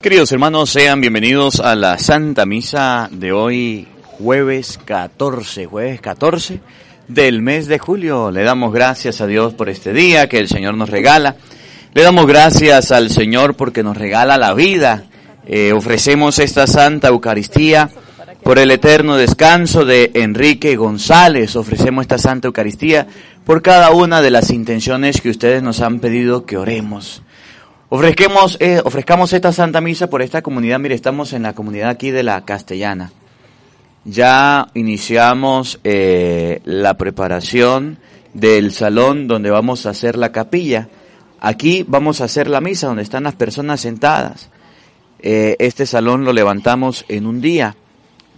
Queridos hermanos, sean bienvenidos a la Santa Misa de hoy, jueves 14, jueves 14 del mes de julio. Le damos gracias a Dios por este día que el Señor nos regala. Le damos gracias al Señor porque nos regala la vida. Eh, ofrecemos esta Santa Eucaristía por el eterno descanso de Enrique González. Ofrecemos esta Santa Eucaristía por cada una de las intenciones que ustedes nos han pedido que oremos. Ofrezcamos, eh, ofrezcamos esta Santa Misa por esta comunidad. Mire, estamos en la comunidad aquí de la Castellana. Ya iniciamos eh, la preparación del salón donde vamos a hacer la capilla. Aquí vamos a hacer la misa donde están las personas sentadas. Eh, este salón lo levantamos en un día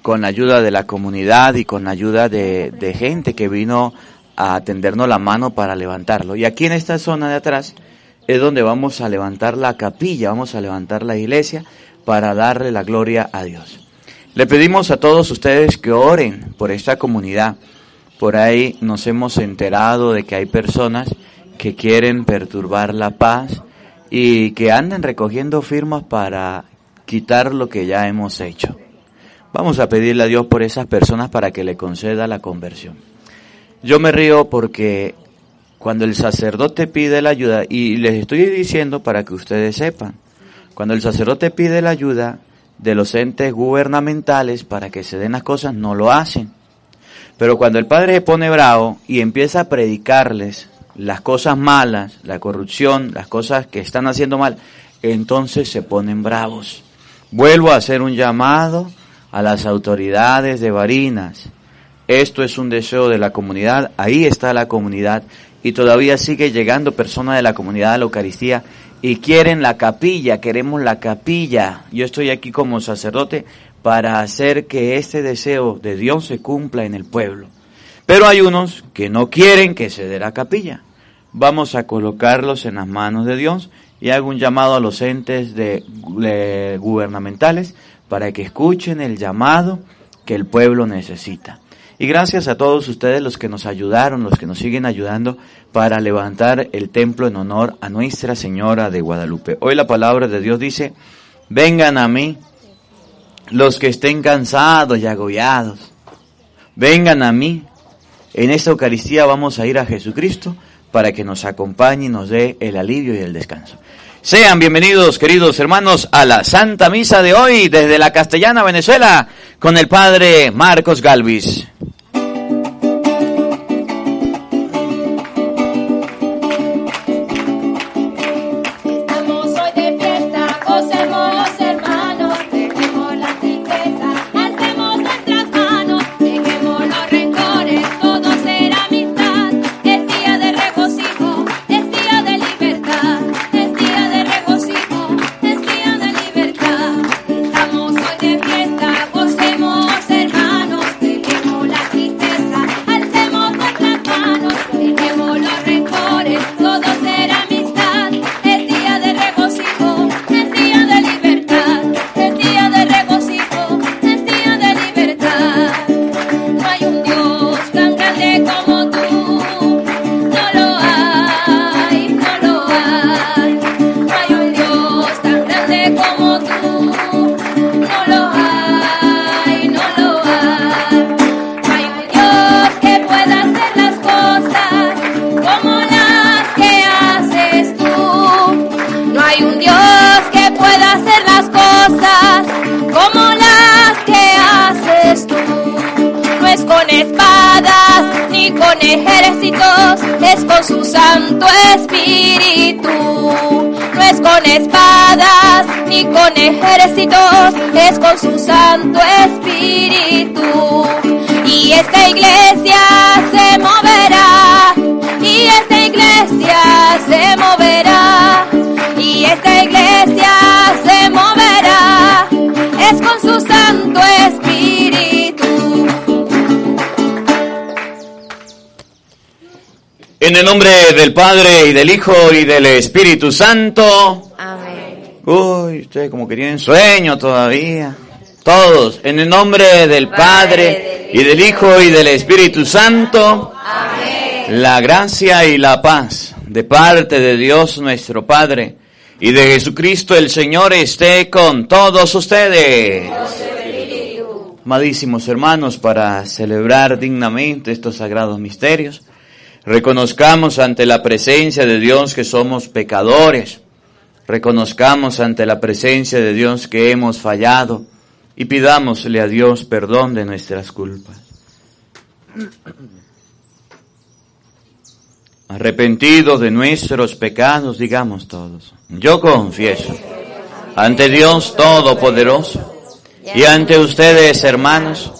con la ayuda de la comunidad y con la ayuda de, de gente que vino a tendernos la mano para levantarlo. Y aquí en esta zona de atrás es donde vamos a levantar la capilla, vamos a levantar la iglesia para darle la gloria a Dios. Le pedimos a todos ustedes que oren por esta comunidad. Por ahí nos hemos enterado de que hay personas que quieren perturbar la paz y que andan recogiendo firmas para quitar lo que ya hemos hecho. Vamos a pedirle a Dios por esas personas para que le conceda la conversión. Yo me río porque cuando el sacerdote pide la ayuda, y les estoy diciendo para que ustedes sepan, cuando el sacerdote pide la ayuda de los entes gubernamentales para que se den las cosas, no lo hacen. Pero cuando el padre se pone bravo y empieza a predicarles las cosas malas, la corrupción, las cosas que están haciendo mal, entonces se ponen bravos. Vuelvo a hacer un llamado a las autoridades de Barinas. Esto es un deseo de la comunidad, ahí está la comunidad y todavía sigue llegando personas de la comunidad de la Eucaristía y quieren la capilla, queremos la capilla. Yo estoy aquí como sacerdote para hacer que este deseo de Dios se cumpla en el pueblo. Pero hay unos que no quieren que se dé la capilla. Vamos a colocarlos en las manos de Dios y hago un llamado a los entes de gubernamentales para que escuchen el llamado que el pueblo necesita. Y gracias a todos ustedes los que nos ayudaron, los que nos siguen ayudando para levantar el templo en honor a Nuestra Señora de Guadalupe. Hoy la palabra de Dios dice, vengan a mí los que estén cansados y agobiados. Vengan a mí. En esta Eucaristía vamos a ir a Jesucristo para que nos acompañe y nos dé el alivio y el descanso. Sean bienvenidos, queridos hermanos, a la Santa Misa de hoy desde la Castellana, Venezuela, con el Padre Marcos Galvis. con ejércitos, es con su Santo Espíritu. No es con espadas ni con ejércitos, es con su Santo Espíritu. Y esta iglesia se moverá, y esta iglesia se moverá, y esta iglesia En el nombre del Padre y del Hijo y del Espíritu Santo. Amén. Uy, ustedes como que tienen sueño todavía. Todos, en el nombre del Padre y del Hijo y del Espíritu Santo. Amén. La gracia y la paz de parte de Dios nuestro Padre y de Jesucristo el Señor esté con todos ustedes. Amadísimos hermanos, para celebrar dignamente estos sagrados misterios, reconozcamos ante la presencia de Dios que somos pecadores, reconozcamos ante la presencia de Dios que hemos fallado y pidámosle a Dios perdón de nuestras culpas. Arrepentidos de nuestros pecados, digamos todos. Yo confieso ante Dios Todopoderoso y ante ustedes, hermanos,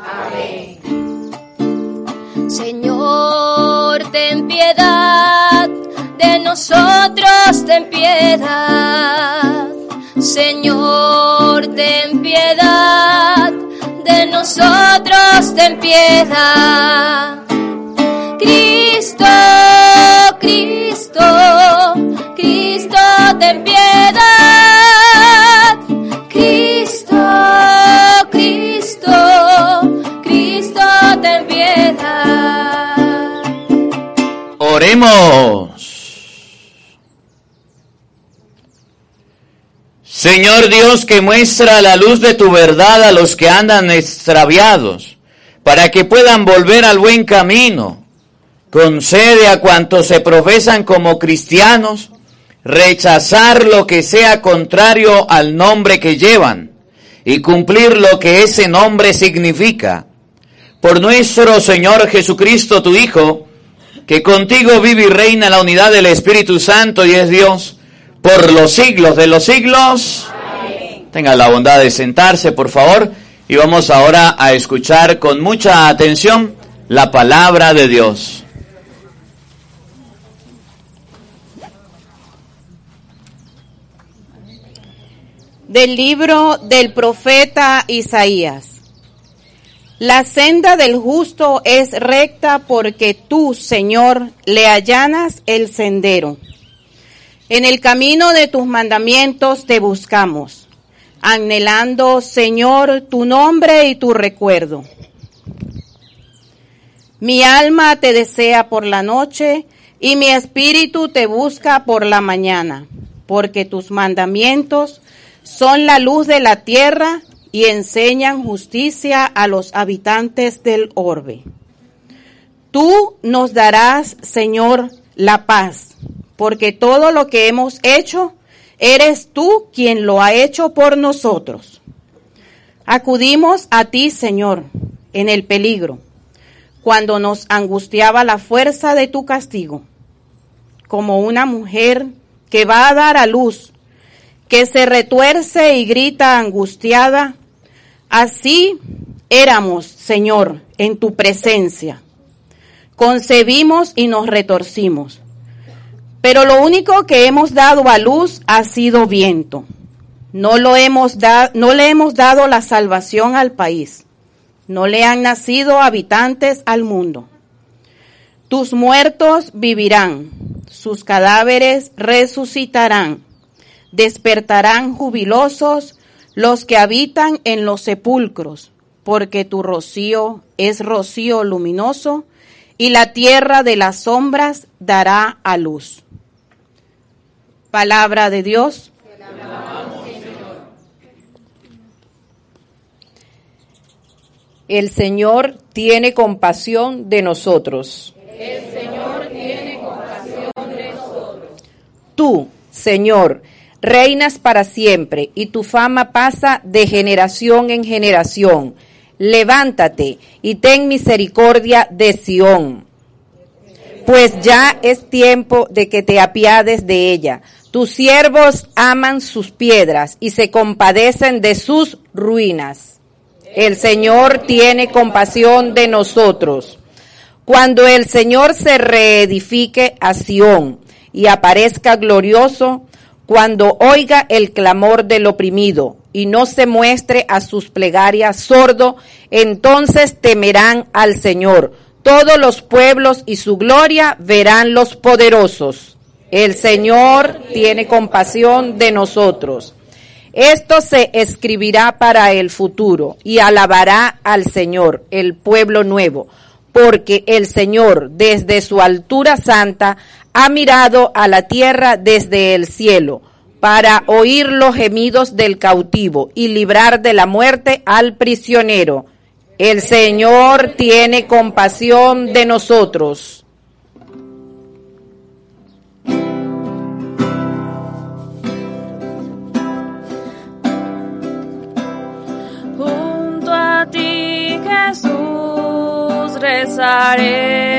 De nosotros, ten piedad. Señor, ten piedad de nosotros, ten piedad. Señor Dios que muestra la luz de tu verdad a los que andan extraviados, para que puedan volver al buen camino concede a cuantos se profesan como cristianos rechazar lo que sea contrario al nombre que llevan y cumplir lo que ese nombre significa. Por nuestro Señor Jesucristo, tu Hijo, que contigo vive y reina la unidad del Espíritu Santo y es Dios por los siglos de los siglos. Tenga la bondad de sentarse, por favor, y vamos ahora a escuchar con mucha atención la palabra de Dios. del libro del profeta Isaías. La senda del justo es recta porque tú, Señor, le allanas el sendero. En el camino de tus mandamientos te buscamos, anhelando, Señor, tu nombre y tu recuerdo. Mi alma te desea por la noche y mi espíritu te busca por la mañana, porque tus mandamientos son la luz de la tierra y enseñan justicia a los habitantes del orbe. Tú nos darás, Señor, la paz, porque todo lo que hemos hecho, eres tú quien lo ha hecho por nosotros. Acudimos a ti, Señor, en el peligro, cuando nos angustiaba la fuerza de tu castigo, como una mujer que va a dar a luz que se retuerce y grita angustiada. Así éramos, Señor, en tu presencia. Concebimos y nos retorcimos. Pero lo único que hemos dado a luz ha sido viento. No, lo hemos no le hemos dado la salvación al país. No le han nacido habitantes al mundo. Tus muertos vivirán, sus cadáveres resucitarán despertarán jubilosos los que habitan en los sepulcros, porque tu rocío es rocío luminoso, y la tierra de las sombras dará a luz. Palabra de Dios. El Señor tiene compasión de nosotros. El Señor tiene compasión de nosotros. Tú, Señor, reinas para siempre y tu fama pasa de generación en generación. Levántate y ten misericordia de Sión, pues ya es tiempo de que te apiades de ella. Tus siervos aman sus piedras y se compadecen de sus ruinas. El Señor tiene compasión de nosotros. Cuando el Señor se reedifique a Sión y aparezca glorioso, cuando oiga el clamor del oprimido y no se muestre a sus plegarias sordo, entonces temerán al Señor. Todos los pueblos y su gloria verán los poderosos. El Señor tiene compasión de nosotros. Esto se escribirá para el futuro y alabará al Señor, el pueblo nuevo, porque el Señor desde su altura santa ha mirado a la tierra desde el cielo para oír los gemidos del cautivo y librar de la muerte al prisionero. El Señor tiene compasión de nosotros. started.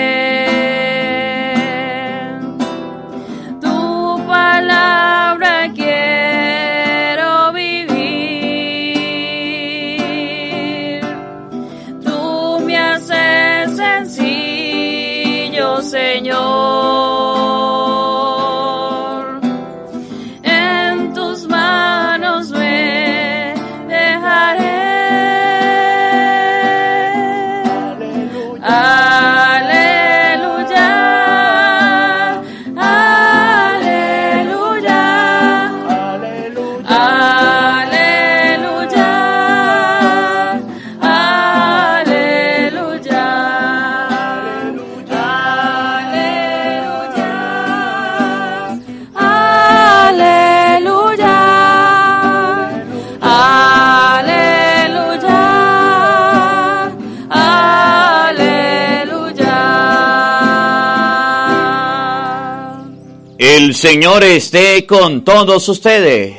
Señor esté con todos ustedes.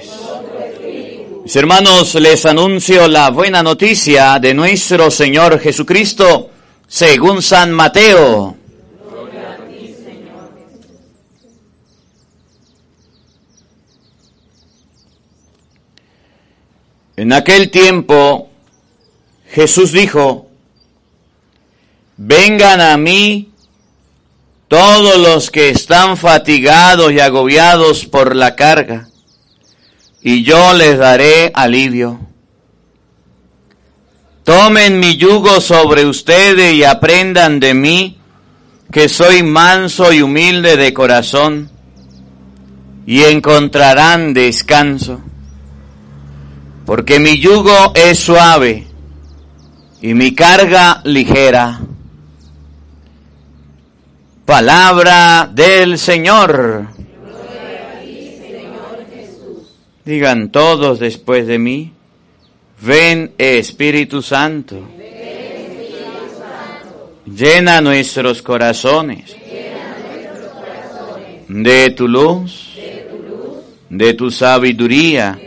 Mis hermanos, les anuncio la buena noticia de nuestro Señor Jesucristo según San Mateo. En aquel tiempo Jesús dijo, vengan a mí todos los que están fatigados y agobiados por la carga, y yo les daré alivio. Tomen mi yugo sobre ustedes y aprendan de mí, que soy manso y humilde de corazón, y encontrarán descanso, porque mi yugo es suave y mi carga ligera. Palabra del Señor. Digan todos después de mí, ven Espíritu Santo. Llena nuestros corazones de tu luz, de tu sabiduría,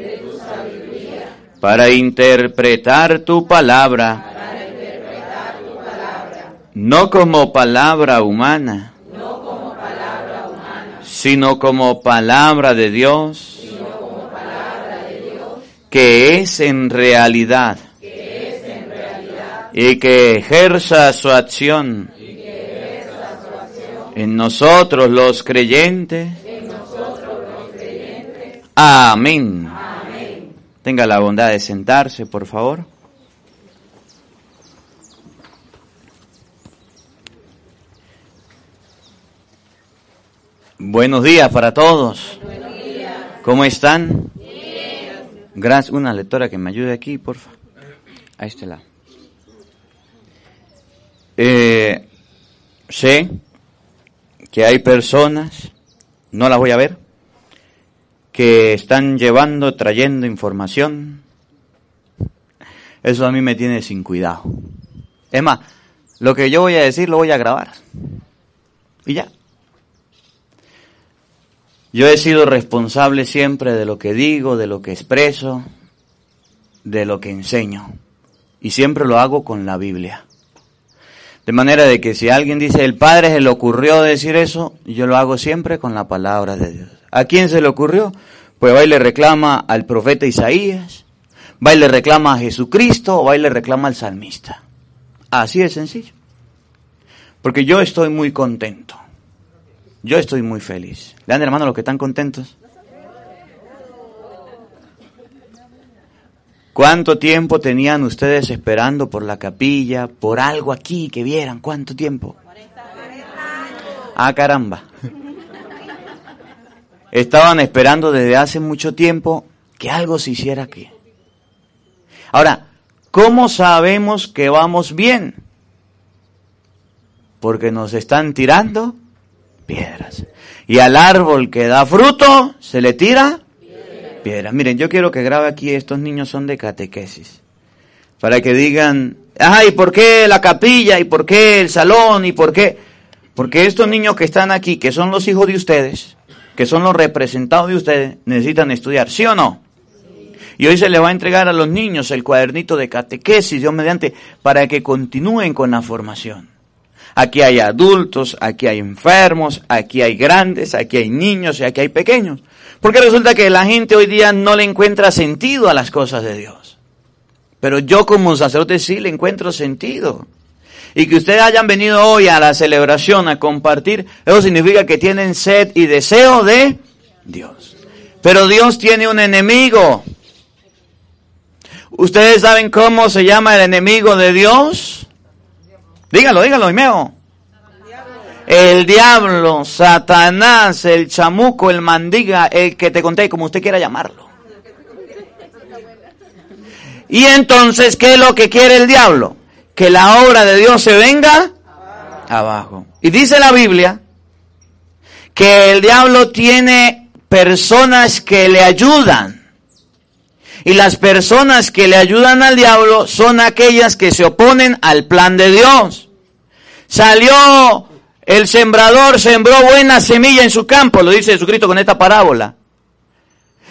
para interpretar tu palabra no como palabra humana, sino como palabra de Dios, que es en realidad, y que ejerza su acción en nosotros los creyentes. Amén. Tenga la bondad de sentarse, por favor. Buenos días para todos. ¿Cómo están? Gracias. Una lectora que me ayude aquí, por favor. A este lado. Eh, sé que hay personas, no las voy a ver, que están llevando, trayendo información. Eso a mí me tiene sin cuidado. Es más, lo que yo voy a decir lo voy a grabar. Y ya. Yo he sido responsable siempre de lo que digo, de lo que expreso, de lo que enseño. Y siempre lo hago con la Biblia. De manera de que si alguien dice, el Padre se le ocurrió decir eso, yo lo hago siempre con la palabra de Dios. ¿A quién se le ocurrió? Pues va y le reclama al profeta Isaías, va y le reclama a Jesucristo, o va y le reclama al salmista. Así de sencillo. Porque yo estoy muy contento. Yo estoy muy feliz. Lean, hermano, los que están contentos. ¿Cuánto tiempo tenían ustedes esperando por la capilla, por algo aquí que vieran? ¿Cuánto tiempo? Ah, caramba. Estaban esperando desde hace mucho tiempo que algo se hiciera aquí. Ahora, ¿cómo sabemos que vamos bien? Porque nos están tirando piedras. Y al árbol que da fruto se le tira piedras. Miren, yo quiero que grabe aquí, estos niños son de catequesis. Para que digan, ay, ¿por qué la capilla? ¿Y por qué el salón? ¿Y por qué? Porque estos niños que están aquí, que son los hijos de ustedes, que son los representados de ustedes, necesitan estudiar, ¿sí o no? Y hoy se les va a entregar a los niños el cuadernito de catequesis, Dios mediante, para que continúen con la formación. Aquí hay adultos, aquí hay enfermos, aquí hay grandes, aquí hay niños y aquí hay pequeños. Porque resulta que la gente hoy día no le encuentra sentido a las cosas de Dios. Pero yo como sacerdote sí le encuentro sentido. Y que ustedes hayan venido hoy a la celebración a compartir, eso significa que tienen sed y deseo de Dios. Pero Dios tiene un enemigo. ¿Ustedes saben cómo se llama el enemigo de Dios? Dígalo, dígalo, Imeo. El diablo, Satanás, el chamuco, el mandiga, el que te conté, como usted quiera llamarlo. Y entonces, ¿qué es lo que quiere el diablo? Que la obra de Dios se venga abajo. Y dice la Biblia que el diablo tiene personas que le ayudan. Y las personas que le ayudan al diablo son aquellas que se oponen al plan de Dios. Salió el sembrador, sembró buena semilla en su campo, lo dice Jesucristo con esta parábola.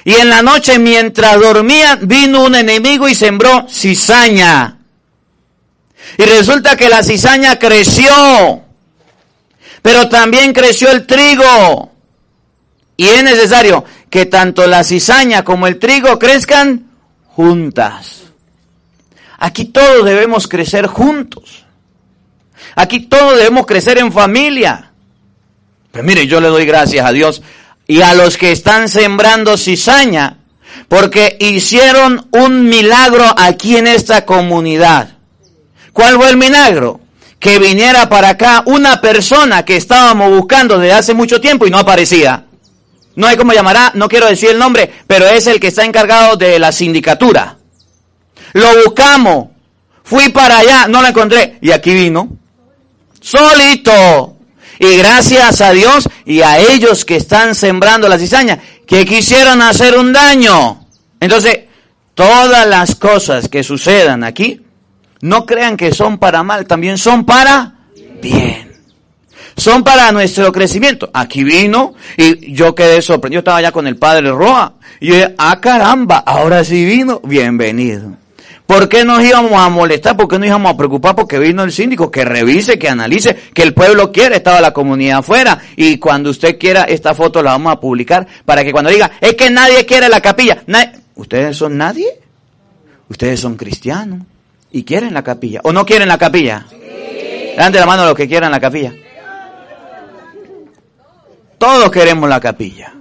Y en la noche mientras dormía vino un enemigo y sembró cizaña. Y resulta que la cizaña creció, pero también creció el trigo. Y es necesario que tanto la cizaña como el trigo crezcan juntas. Aquí todos debemos crecer juntos. Aquí todos debemos crecer en familia. Pues mire, yo le doy gracias a Dios y a los que están sembrando cizaña, porque hicieron un milagro aquí en esta comunidad. ¿Cuál fue el milagro? Que viniera para acá una persona que estábamos buscando desde hace mucho tiempo y no aparecía. No hay cómo llamará, no quiero decir el nombre, pero es el que está encargado de la sindicatura. Lo buscamos, fui para allá, no lo encontré y aquí vino. Solito. Y gracias a Dios y a ellos que están sembrando la cizaña, que quisieron hacer un daño. Entonces, todas las cosas que sucedan aquí, no crean que son para mal, también son para bien. Son para nuestro crecimiento. Aquí vino y yo quedé sorprendido. Estaba allá con el padre Roa. Y yo dije, ah caramba, ahora sí vino. Bienvenido. ¿Por qué nos íbamos a molestar? ¿Por qué nos íbamos a preocupar? Porque vino el síndico, que revise, que analice, que el pueblo quiere, estaba la comunidad afuera. Y cuando usted quiera, esta foto la vamos a publicar para que cuando diga, es que nadie quiere la capilla. ¿Ustedes son nadie? Ustedes son cristianos y quieren la capilla. ¿O no quieren la capilla? Sí. de la mano los que quieran la capilla. Todos queremos la capilla.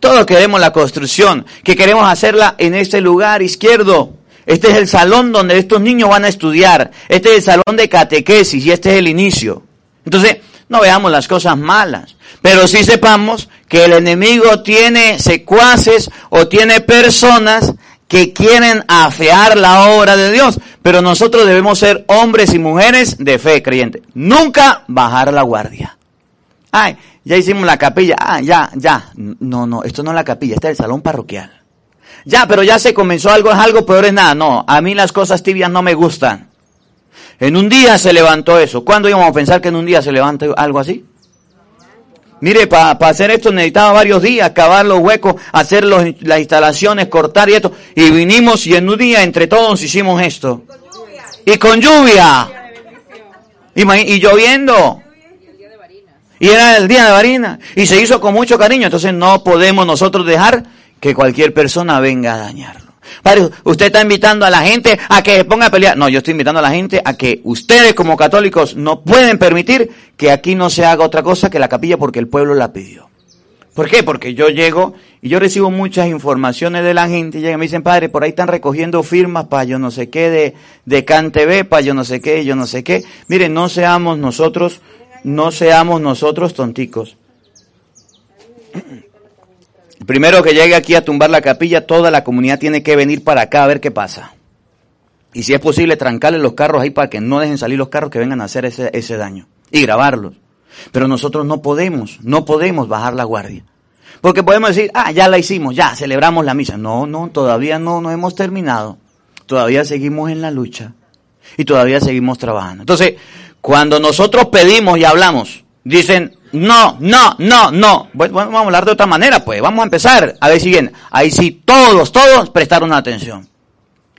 Todos queremos la construcción, que queremos hacerla en este lugar izquierdo. Este es el salón donde estos niños van a estudiar. Este es el salón de catequesis y este es el inicio. Entonces, no veamos las cosas malas, pero sí sepamos que el enemigo tiene secuaces o tiene personas que quieren afear la obra de Dios, pero nosotros debemos ser hombres y mujeres de fe creyente. Nunca bajar la guardia. Ay, ya hicimos la capilla. Ah, ya, ya. No, no, esto no es la capilla, este es el salón parroquial. Ya, pero ya se comenzó algo, es algo peor es nada. No, a mí las cosas tibias no me gustan. En un día se levantó eso. ¿Cuándo íbamos a pensar que en un día se levanta algo así? Mire, para hacer esto necesitaba varios días, cavar los huecos, hacer las instalaciones, cortar y esto. Y vinimos y en un día entre todos hicimos esto. Y con lluvia. Y, y lloviendo. Y era el día de Varina. Y se hizo con mucho cariño. Entonces no podemos nosotros dejar que cualquier persona venga a dañarlo. Padre, usted está invitando a la gente a que se ponga a pelear. No, yo estoy invitando a la gente a que ustedes como católicos no pueden permitir que aquí no se haga otra cosa que la capilla porque el pueblo la pidió. ¿Por qué? Porque yo llego y yo recibo muchas informaciones de la gente y me dicen, padre, por ahí están recogiendo firmas para yo no sé qué de, de CanTV, para yo no sé qué, yo no sé qué. Miren, no seamos nosotros, no seamos nosotros tonticos. Primero que llegue aquí a tumbar la capilla, toda la comunidad tiene que venir para acá a ver qué pasa. Y si es posible, trancarle los carros ahí para que no dejen salir los carros que vengan a hacer ese, ese daño. Y grabarlos. Pero nosotros no podemos, no podemos bajar la guardia. Porque podemos decir, ah, ya la hicimos, ya celebramos la misa. No, no, todavía no, no hemos terminado. Todavía seguimos en la lucha. Y todavía seguimos trabajando. Entonces, cuando nosotros pedimos y hablamos, dicen, no, no, no, no. Bueno, vamos a hablar de otra manera, pues. Vamos a empezar. A ver si bien. Ahí sí, todos, todos prestaron atención.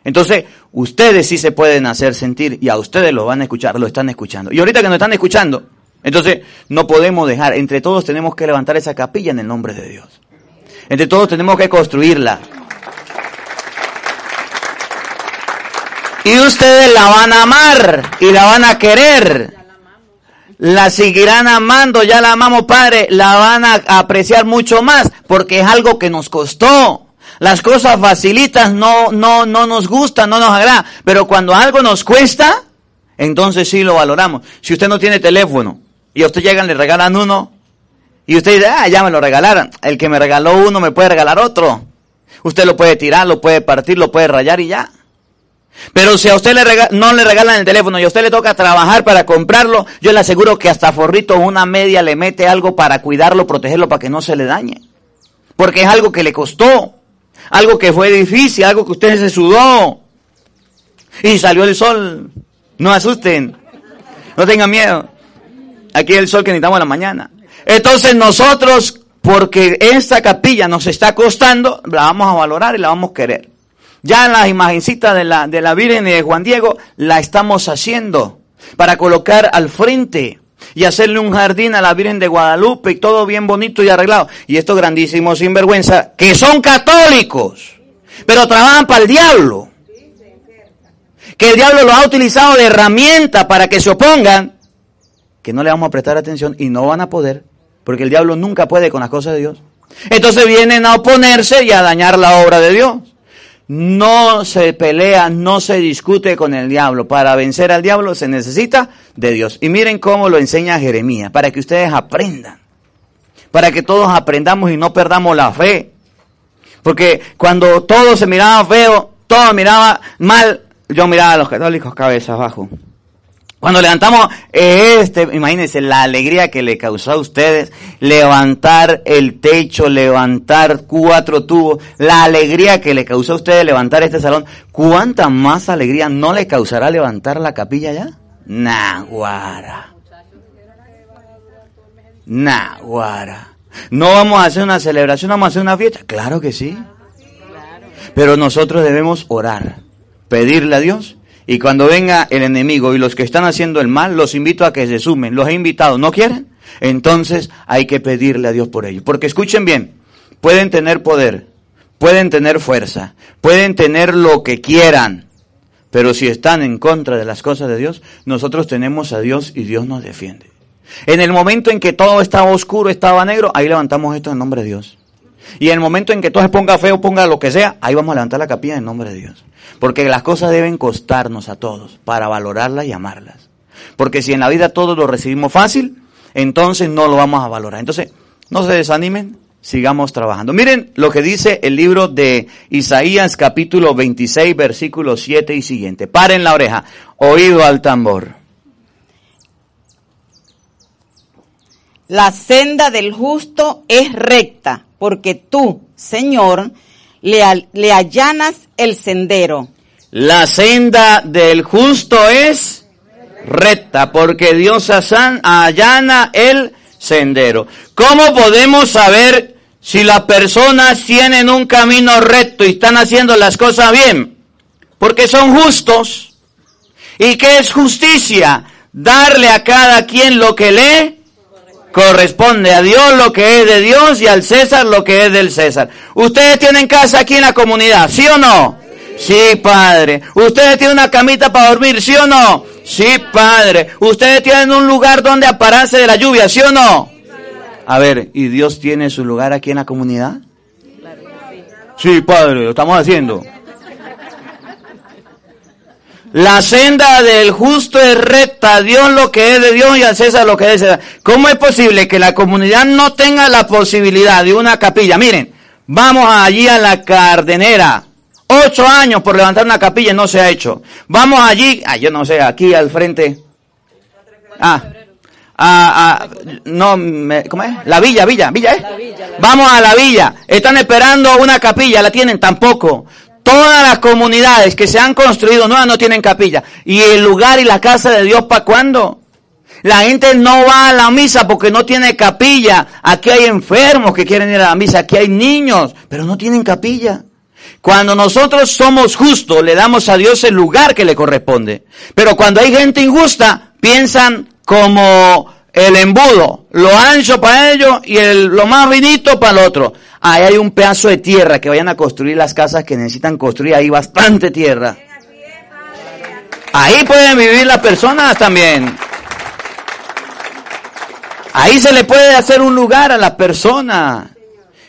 Entonces, ustedes sí se pueden hacer sentir y a ustedes lo van a escuchar, lo están escuchando. Y ahorita que nos están escuchando, entonces no podemos dejar, entre todos tenemos que levantar esa capilla en el nombre de Dios. Entre todos tenemos que construirla. Y ustedes la van a amar y la van a querer. La seguirán amando, ya la amamos, Padre, la van a apreciar mucho más porque es algo que nos costó. Las cosas facilitas no, no, no nos gustan, no nos agrada, pero cuando algo nos cuesta, entonces sí lo valoramos. Si usted no tiene teléfono y a usted llegan, le regalan uno, y usted dice, ah, ya me lo regalaron, el que me regaló uno me puede regalar otro. Usted lo puede tirar, lo puede partir, lo puede rayar y ya. Pero si a usted le no le regalan el teléfono y a usted le toca trabajar para comprarlo, yo le aseguro que hasta forrito una media le mete algo para cuidarlo, protegerlo, para que no se le dañe. Porque es algo que le costó, algo que fue difícil, algo que usted se sudó. Y salió el sol. No asusten, no tengan miedo. Aquí es el sol que necesitamos en la mañana. Entonces nosotros, porque esta capilla nos está costando, la vamos a valorar y la vamos a querer. Ya la imagencita de la, de la Virgen y de Juan Diego la estamos haciendo para colocar al frente y hacerle un jardín a la Virgen de Guadalupe y todo bien bonito y arreglado. Y estos grandísimos sinvergüenza, que son católicos, pero trabajan para el diablo. Que el diablo los ha utilizado de herramienta para que se opongan, que no le vamos a prestar atención y no van a poder, porque el diablo nunca puede con las cosas de Dios. Entonces vienen a oponerse y a dañar la obra de Dios. No se pelea, no se discute con el diablo. Para vencer al diablo se necesita de Dios. Y miren cómo lo enseña Jeremías, para que ustedes aprendan. Para que todos aprendamos y no perdamos la fe. Porque cuando todo se miraba feo, todo miraba mal, yo miraba a los católicos cabeza abajo. Cuando levantamos este, imagínense la alegría que le causó a ustedes levantar el techo, levantar cuatro tubos, la alegría que le causó a ustedes levantar este salón, ¿cuánta más alegría no le causará levantar la capilla ya? Naguara. Naguara. ¿No vamos a hacer una celebración, vamos a hacer una fiesta? Claro que sí. Pero nosotros debemos orar, pedirle a Dios y cuando venga el enemigo y los que están haciendo el mal, los invito a que se sumen. Los he invitado, ¿no quieren? Entonces hay que pedirle a Dios por ello. Porque escuchen bien, pueden tener poder, pueden tener fuerza, pueden tener lo que quieran, pero si están en contra de las cosas de Dios, nosotros tenemos a Dios y Dios nos defiende. En el momento en que todo estaba oscuro, estaba negro, ahí levantamos esto en nombre de Dios. Y en el momento en que todo se ponga feo, ponga lo que sea, ahí vamos a levantar la capilla en nombre de Dios. Porque las cosas deben costarnos a todos para valorarlas y amarlas. Porque si en la vida todo lo recibimos fácil, entonces no lo vamos a valorar. Entonces, no se desanimen, sigamos trabajando. Miren lo que dice el libro de Isaías capítulo 26 versículo 7 y siguiente. Paren la oreja, oído al tambor. La senda del justo es recta, porque tú, Señor, le, allanas el sendero. La senda del justo es recta, porque Dios allana el sendero. ¿Cómo podemos saber si las personas tienen un camino recto y están haciendo las cosas bien? Porque son justos. ¿Y qué es justicia? Darle a cada quien lo que le corresponde a Dios lo que es de Dios y al César lo que es del César. Ustedes tienen casa aquí en la comunidad, ¿sí o no? Sí, padre. Ustedes tienen una camita para dormir, ¿sí o no? Sí, padre. Ustedes tienen un lugar donde apararse de la lluvia, ¿sí o no? A ver, ¿y Dios tiene su lugar aquí en la comunidad? Sí, Padre, lo estamos haciendo. La senda del justo es recta, Dios lo que es de Dios y al César lo que es de César. ¿Cómo es posible que la comunidad no tenga la posibilidad de una capilla? Miren, vamos allí a la Cardenera. Ocho años por levantar una capilla y no se ha hecho. Vamos allí, ah, yo no sé, aquí al frente. Ah, ah, ah, no, me- ¿cómo es? La villa, villa, villa, ¿eh? Vamos a la villa. Están esperando una capilla, la tienen tampoco. Todas las comunidades que se han construido nuevas no tienen capilla. ¿Y el lugar y la casa de Dios para cuándo? La gente no va a la misa porque no tiene capilla. Aquí hay enfermos que quieren ir a la misa. Aquí hay niños, pero no tienen capilla. Cuando nosotros somos justos, le damos a Dios el lugar que le corresponde. Pero cuando hay gente injusta, piensan como el embudo, lo ancho para ellos y el, lo más finito para el otro. Ahí hay un pedazo de tierra que vayan a construir las casas que necesitan construir, ahí bastante tierra. Ahí pueden vivir las personas también. Ahí se le puede hacer un lugar a la persona.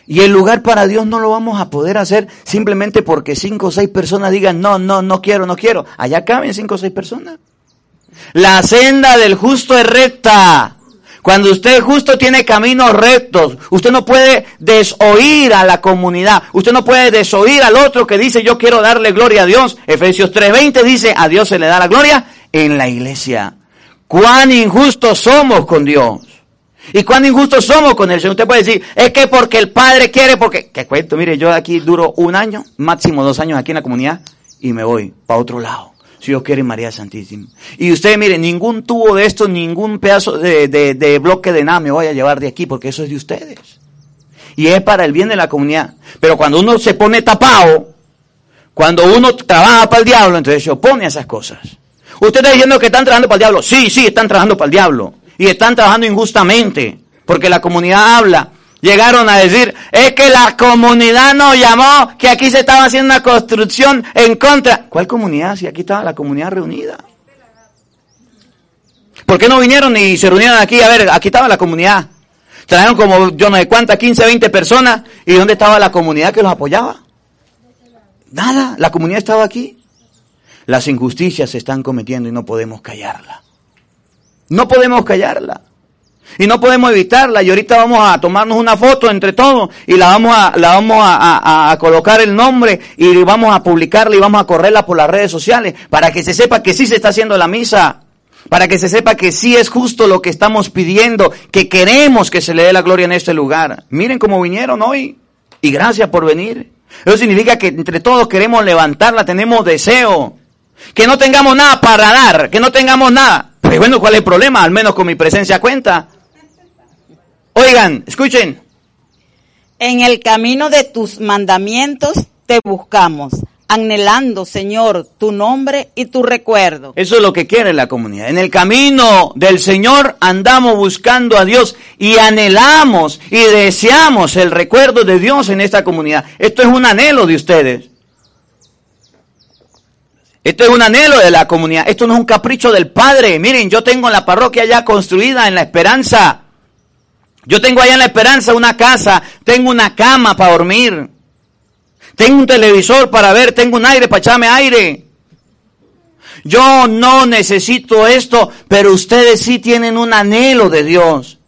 Y el lugar para Dios no lo vamos a poder hacer simplemente porque cinco o seis personas digan, no, no, no quiero, no quiero. Allá caben cinco o seis personas. La senda del justo es recta. Cuando usted es justo tiene caminos rectos. Usted no puede desoír a la comunidad. Usted no puede desoír al otro que dice yo quiero darle gloria a Dios. Efesios 3:20 dice a Dios se le da la gloria en la iglesia. Cuán injustos somos con Dios. Y cuán injustos somos con el Señor. Usted puede decir, es que porque el Padre quiere, porque... ¿Qué cuento? Mire, yo aquí duro un año, máximo dos años aquí en la comunidad y me voy para otro lado. Si Dios quiere, María Santísima. Y usted, mire, ningún tubo de esto, ningún pedazo de, de, de bloque de nada me voy a llevar de aquí porque eso es de ustedes. Y es para el bien de la comunidad. Pero cuando uno se pone tapado, cuando uno trabaja para el diablo, entonces se opone a esas cosas. Usted está diciendo que están trabajando para el diablo. Sí, sí, están trabajando para el diablo. Y están trabajando injustamente. Porque la comunidad habla. Llegaron a decir, es que la comunidad nos llamó, que aquí se estaba haciendo una construcción en contra. ¿Cuál comunidad? Si aquí estaba la comunidad reunida. ¿Por qué no vinieron y se reunieron aquí? A ver, aquí estaba la comunidad. Trajeron como yo no sé cuántas, 15, 20 personas. ¿Y dónde estaba la comunidad que los apoyaba? Nada, la comunidad estaba aquí. Las injusticias se están cometiendo y no podemos callarla. No podemos callarla. Y no podemos evitarla. Y ahorita vamos a tomarnos una foto entre todos y la vamos a, la vamos a, a- colocar el nombre y vamos a publicarla y vamos a correrla por las redes sociales para que se sepa que sí se está haciendo la misa. Para que se sepa que sí es justo lo que estamos pidiendo, que queremos que se le dé la gloria en este lugar. Miren cómo vinieron hoy. Y gracias por venir. Eso significa que entre todos queremos levantarla, tenemos deseo. Que no tengamos nada para dar, que no tengamos nada. Pues bueno, ¿cuál es el problema? Al menos con mi presencia cuenta. Oigan, escuchen. En el camino de tus mandamientos te buscamos, anhelando, Señor, tu nombre y tu recuerdo. Eso es lo que quiere la comunidad. En el camino del Señor andamos buscando a Dios y anhelamos y deseamos el recuerdo de Dios en esta comunidad. Esto es un anhelo de ustedes. Esto es un anhelo de la comunidad. Esto no es un capricho del Padre. Miren, yo tengo la parroquia ya construida en la esperanza. Yo tengo allá en la esperanza una casa, tengo una cama para dormir. Tengo un televisor para ver, tengo un aire para echarme aire. Yo no necesito esto, pero ustedes sí tienen un anhelo de Dios.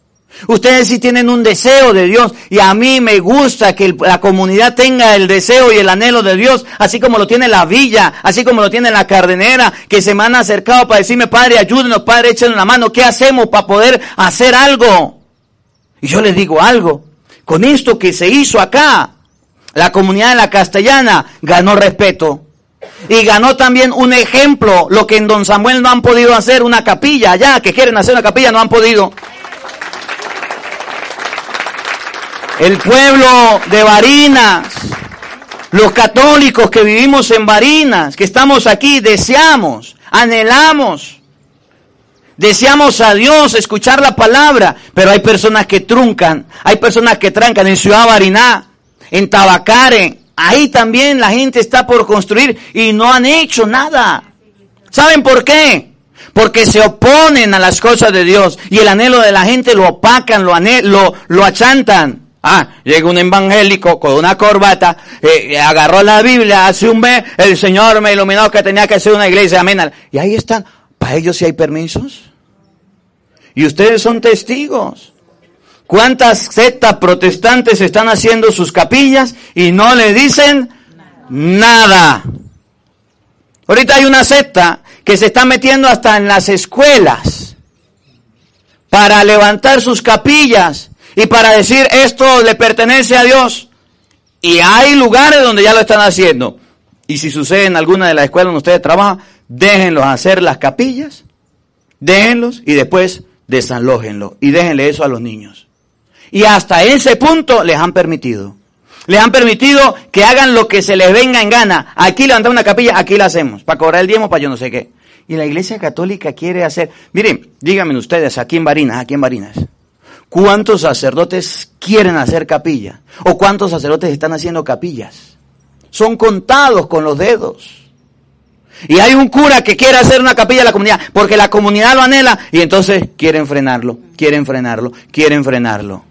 Ustedes sí tienen un deseo de Dios y a mí me gusta que la comunidad tenga el deseo y el anhelo de Dios, así como lo tiene la villa, así como lo tiene la cardenera, que se me han acercado para decirme, Padre, ayúdenos, Padre, échenos la mano, ¿qué hacemos para poder hacer algo? Y yo les digo algo, con esto que se hizo acá, la comunidad de la castellana ganó respeto. Y ganó también un ejemplo, lo que en Don Samuel no han podido hacer, una capilla allá, que quieren hacer una capilla, no han podido. El pueblo de Barinas, los católicos que vivimos en Barinas, que estamos aquí, deseamos, anhelamos, deseamos a Dios escuchar la palabra, pero hay personas que truncan, hay personas que trancan en Ciudad Bariná, en Tabacare, ahí también la gente está por construir y no han hecho nada. ¿Saben por qué? porque se oponen a las cosas de Dios y el anhelo de la gente lo opacan, lo, lo, lo achantan. Ah, llega un evangélico con una corbata, eh, agarró la Biblia, hace un mes, el Señor me iluminó que tenía que ser una iglesia, amén. Y ahí están, para ellos sí hay permisos. Y ustedes son testigos. ¿Cuántas sectas protestantes están haciendo sus capillas y no le dicen nada? Ahorita hay una secta que se está metiendo hasta en las escuelas para levantar sus capillas y para decir esto le pertenece a Dios. Y hay lugares donde ya lo están haciendo. Y si sucede en alguna de las escuelas donde ustedes trabajan, déjenlos hacer las capillas, déjenlos y después desalójenlo y déjenle eso a los niños. Y hasta ese punto les han permitido. Les han permitido que hagan lo que se les venga en gana. Aquí levantar una capilla, aquí la hacemos. Para cobrar el diezmo, para yo no sé qué. Y la iglesia católica quiere hacer... Miren, díganme ustedes, aquí en Barinas, aquí en Barinas. ¿Cuántos sacerdotes quieren hacer capilla? ¿O cuántos sacerdotes están haciendo capillas? Son contados con los dedos. Y hay un cura que quiere hacer una capilla a la comunidad porque la comunidad lo anhela y entonces quieren frenarlo, quieren frenarlo, quieren frenarlo.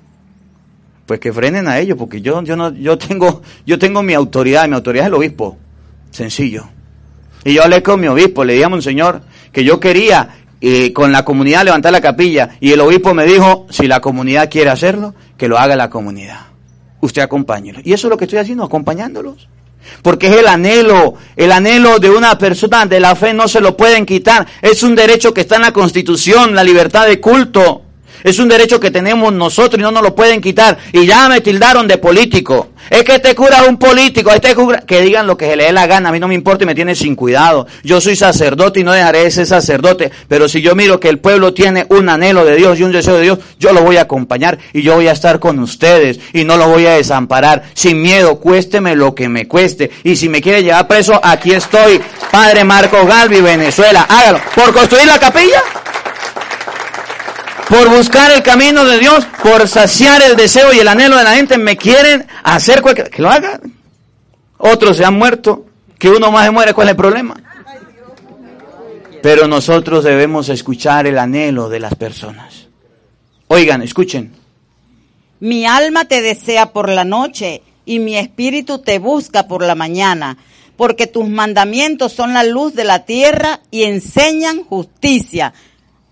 Pues que frenen a ellos porque yo yo no yo tengo yo tengo mi autoridad, mi autoridad es el obispo. Sencillo. Y yo hablé con mi obispo, le dije a Monseñor que yo quería eh, con la comunidad levantar la capilla y el obispo me dijo, si la comunidad quiere hacerlo, que lo haga la comunidad. Usted acompáñelo. Y eso es lo que estoy haciendo, acompañándolos. Porque es el anhelo, el anhelo de una persona de la fe no se lo pueden quitar. Es un derecho que está en la Constitución, la libertad de culto. Es un derecho que tenemos nosotros y no nos lo pueden quitar. Y ya me tildaron de político. Es que este cura es un político, este cura... Que digan lo que se le dé la gana, a mí no me importa y me tiene sin cuidado. Yo soy sacerdote y no dejaré de ser sacerdote. Pero si yo miro que el pueblo tiene un anhelo de Dios y un deseo de Dios, yo lo voy a acompañar y yo voy a estar con ustedes y no lo voy a desamparar. Sin miedo, cuésteme lo que me cueste. Y si me quiere llevar preso, aquí estoy. Padre Marcos Galvi, Venezuela. Hágalo. ¿Por construir la capilla? Por buscar el camino de Dios, por saciar el deseo y el anhelo de la gente, me quieren hacer cualquier... Que lo hagan. Otros se han muerto, que uno más se muere, ¿cuál es el problema? Pero nosotros debemos escuchar el anhelo de las personas. Oigan, escuchen. Mi alma te desea por la noche y mi espíritu te busca por la mañana, porque tus mandamientos son la luz de la tierra y enseñan justicia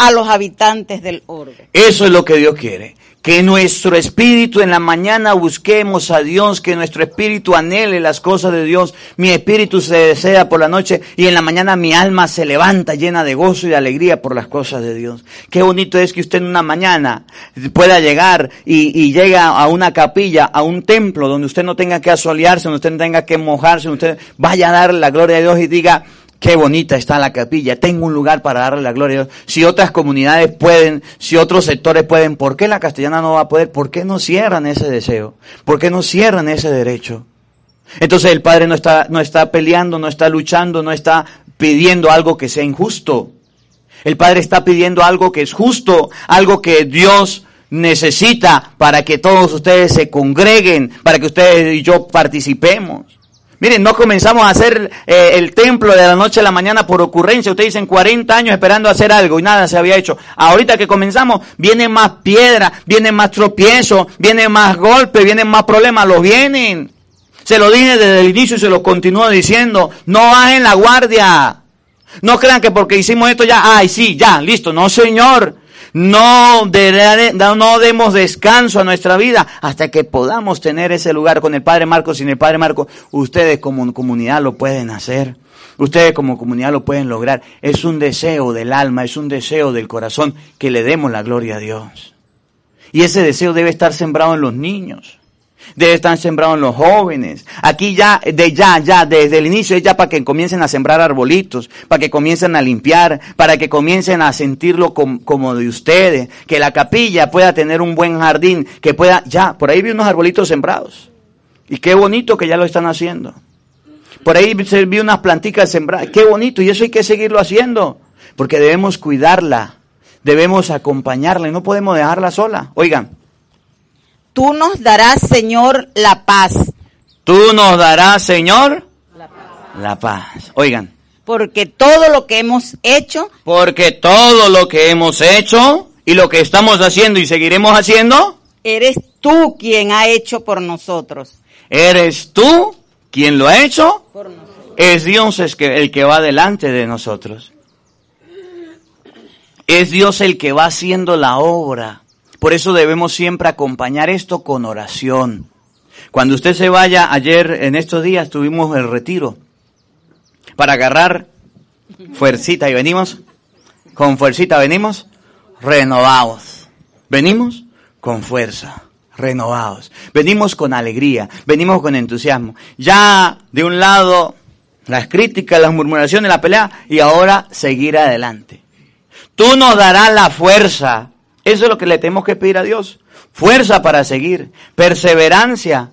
a los habitantes del orbe. Eso es lo que Dios quiere. Que nuestro espíritu en la mañana busquemos a Dios, que nuestro espíritu anhele las cosas de Dios. Mi espíritu se desea por la noche y en la mañana mi alma se levanta llena de gozo y de alegría por las cosas de Dios. Qué bonito es que usted en una mañana pueda llegar y, y llega a una capilla, a un templo donde usted no tenga que asolearse, donde usted no tenga que mojarse, donde usted vaya a dar la gloria a Dios y diga, Qué bonita está la capilla. Tengo un lugar para darle la gloria a Dios. Si otras comunidades pueden, si otros sectores pueden, ¿por qué la castellana no va a poder? ¿Por qué no cierran ese deseo? ¿Por qué no cierran ese derecho? Entonces el Padre no está, no está peleando, no está luchando, no está pidiendo algo que sea injusto. El Padre está pidiendo algo que es justo, algo que Dios necesita para que todos ustedes se congreguen, para que ustedes y yo participemos. Miren, no comenzamos a hacer eh, el templo de la noche a la mañana por ocurrencia. Ustedes dicen 40 años esperando hacer algo y nada se había hecho. Ahorita que comenzamos, vienen más piedras, vienen más tropiezos, vienen más golpes, vienen más problemas, los vienen. Se lo dije desde el inicio y se lo continúo diciendo. No bajen la guardia. No crean que porque hicimos esto ya, ay sí, ya, listo. No, señor. No, no demos descanso a nuestra vida hasta que podamos tener ese lugar con el Padre Marcos. Sin el Padre Marcos, ustedes como comunidad lo pueden hacer. Ustedes como comunidad lo pueden lograr. Es un deseo del alma, es un deseo del corazón que le demos la gloria a Dios. Y ese deseo debe estar sembrado en los niños. Debe estar sembrado en los jóvenes. Aquí ya, de ya, ya, desde el inicio es ya para que comiencen a sembrar arbolitos, para que comiencen a limpiar, para que comiencen a sentirlo com, como de ustedes, que la capilla pueda tener un buen jardín, que pueda, ya, por ahí vi unos arbolitos sembrados. Y qué bonito que ya lo están haciendo. Por ahí vi unas plantitas sembradas, qué bonito, y eso hay que seguirlo haciendo, porque debemos cuidarla, debemos acompañarla y no podemos dejarla sola. Oigan, Tú nos darás, Señor, la paz. Tú nos darás, Señor, la paz. La paz. Oigan, porque todo lo que hemos hecho Porque todo lo que hemos hecho y lo que estamos haciendo y seguiremos haciendo, eres tú quien ha hecho por nosotros. eres tú quien lo ha hecho. Es Dios es el que va delante de nosotros. Es Dios el que va haciendo la obra. Por eso debemos siempre acompañar esto con oración. Cuando usted se vaya, ayer en estos días tuvimos el retiro para agarrar fuercita y venimos con fuercita, venimos renovados. Venimos con fuerza, renovados. Venimos con alegría, venimos con entusiasmo. Ya de un lado las críticas, las murmuraciones, la pelea y ahora seguir adelante. Tú nos darás la fuerza. Eso es lo que le tenemos que pedir a Dios. Fuerza para seguir, perseverancia.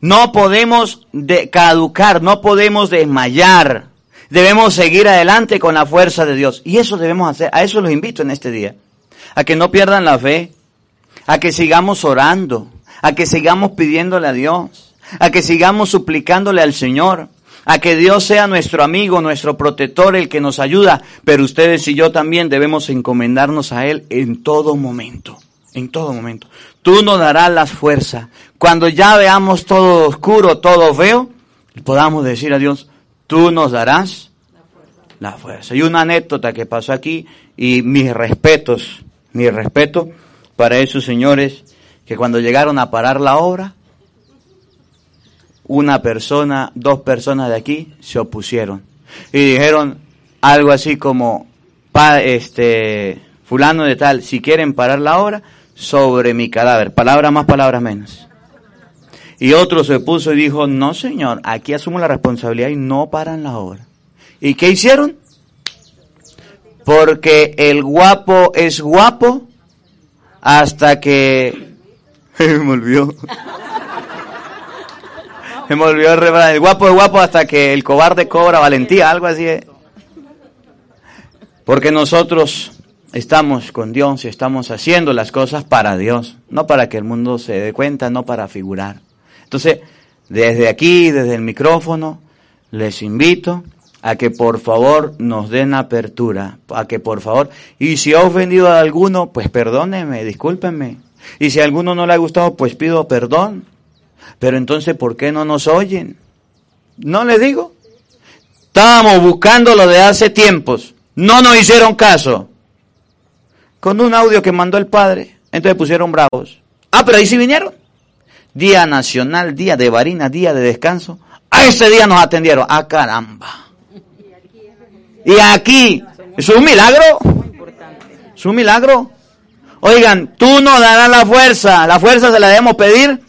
No podemos de- caducar, no podemos desmayar. Debemos seguir adelante con la fuerza de Dios. Y eso debemos hacer. A eso los invito en este día. A que no pierdan la fe. A que sigamos orando. A que sigamos pidiéndole a Dios. A que sigamos suplicándole al Señor. A que Dios sea nuestro amigo, nuestro protector, el que nos ayuda. Pero ustedes y yo también debemos encomendarnos a Él en todo momento. En todo momento. Tú nos darás las fuerzas. Cuando ya veamos todo oscuro, todo feo, podamos decir a Dios, tú nos darás la fuerza. Y una anécdota que pasó aquí, y mis respetos, mi respeto para esos señores que cuando llegaron a parar la obra, una persona, dos personas de aquí se opusieron y dijeron algo así como, este, fulano de tal, si quieren parar la obra, sobre mi cadáver, palabra más, palabra menos. Y otro se puso y dijo, no señor, aquí asumo la responsabilidad y no paran la obra. ¿Y qué hicieron? Porque el guapo es guapo hasta que... me olvidó. Se me olvidó el refrán. El guapo es guapo hasta que el cobarde cobra valentía, algo así es. Porque nosotros estamos con Dios y estamos haciendo las cosas para Dios, no para que el mundo se dé cuenta, no para figurar. Entonces, desde aquí, desde el micrófono, les invito a que por favor nos den apertura, a que por favor, y si he ofendido a alguno, pues perdónenme, discúlpenme. Y si a alguno no le ha gustado, pues pido perdón. Pero entonces, ¿por qué no nos oyen? No les digo. Estábamos buscando lo de hace tiempos. No nos hicieron caso. Con un audio que mandó el padre. Entonces pusieron bravos. Ah, pero ahí sí vinieron. Día nacional, día de varina, día de descanso. A ese día nos atendieron. Ah, caramba. Y aquí, ¿es un milagro? ¿Es un milagro? Oigan, tú nos darás la fuerza. La fuerza se la debemos pedir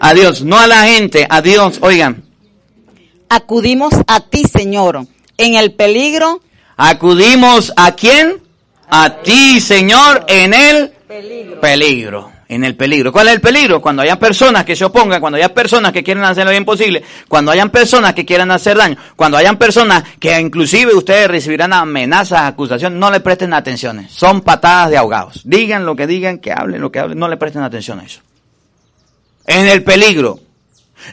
a Dios, no a la gente, a Dios. Oigan, Acudimos a ti, Señor, en el peligro acudimos a quién? A ti, Señor, en el peligro. En el peligro. ¿Cuál es el peligro? Cuando hayan personas que se opongan, cuando hayan personas que quieren hacer lo bien posible, cuando hayan personas que quieran hacer daño, cuando hayan personas que inclusive ustedes recibirán amenazas, acusaciones, no le presten atención. Son patadas de ahogados. Digan lo que digan, que hablen lo que hablen, no le presten atención a eso. En el peligro.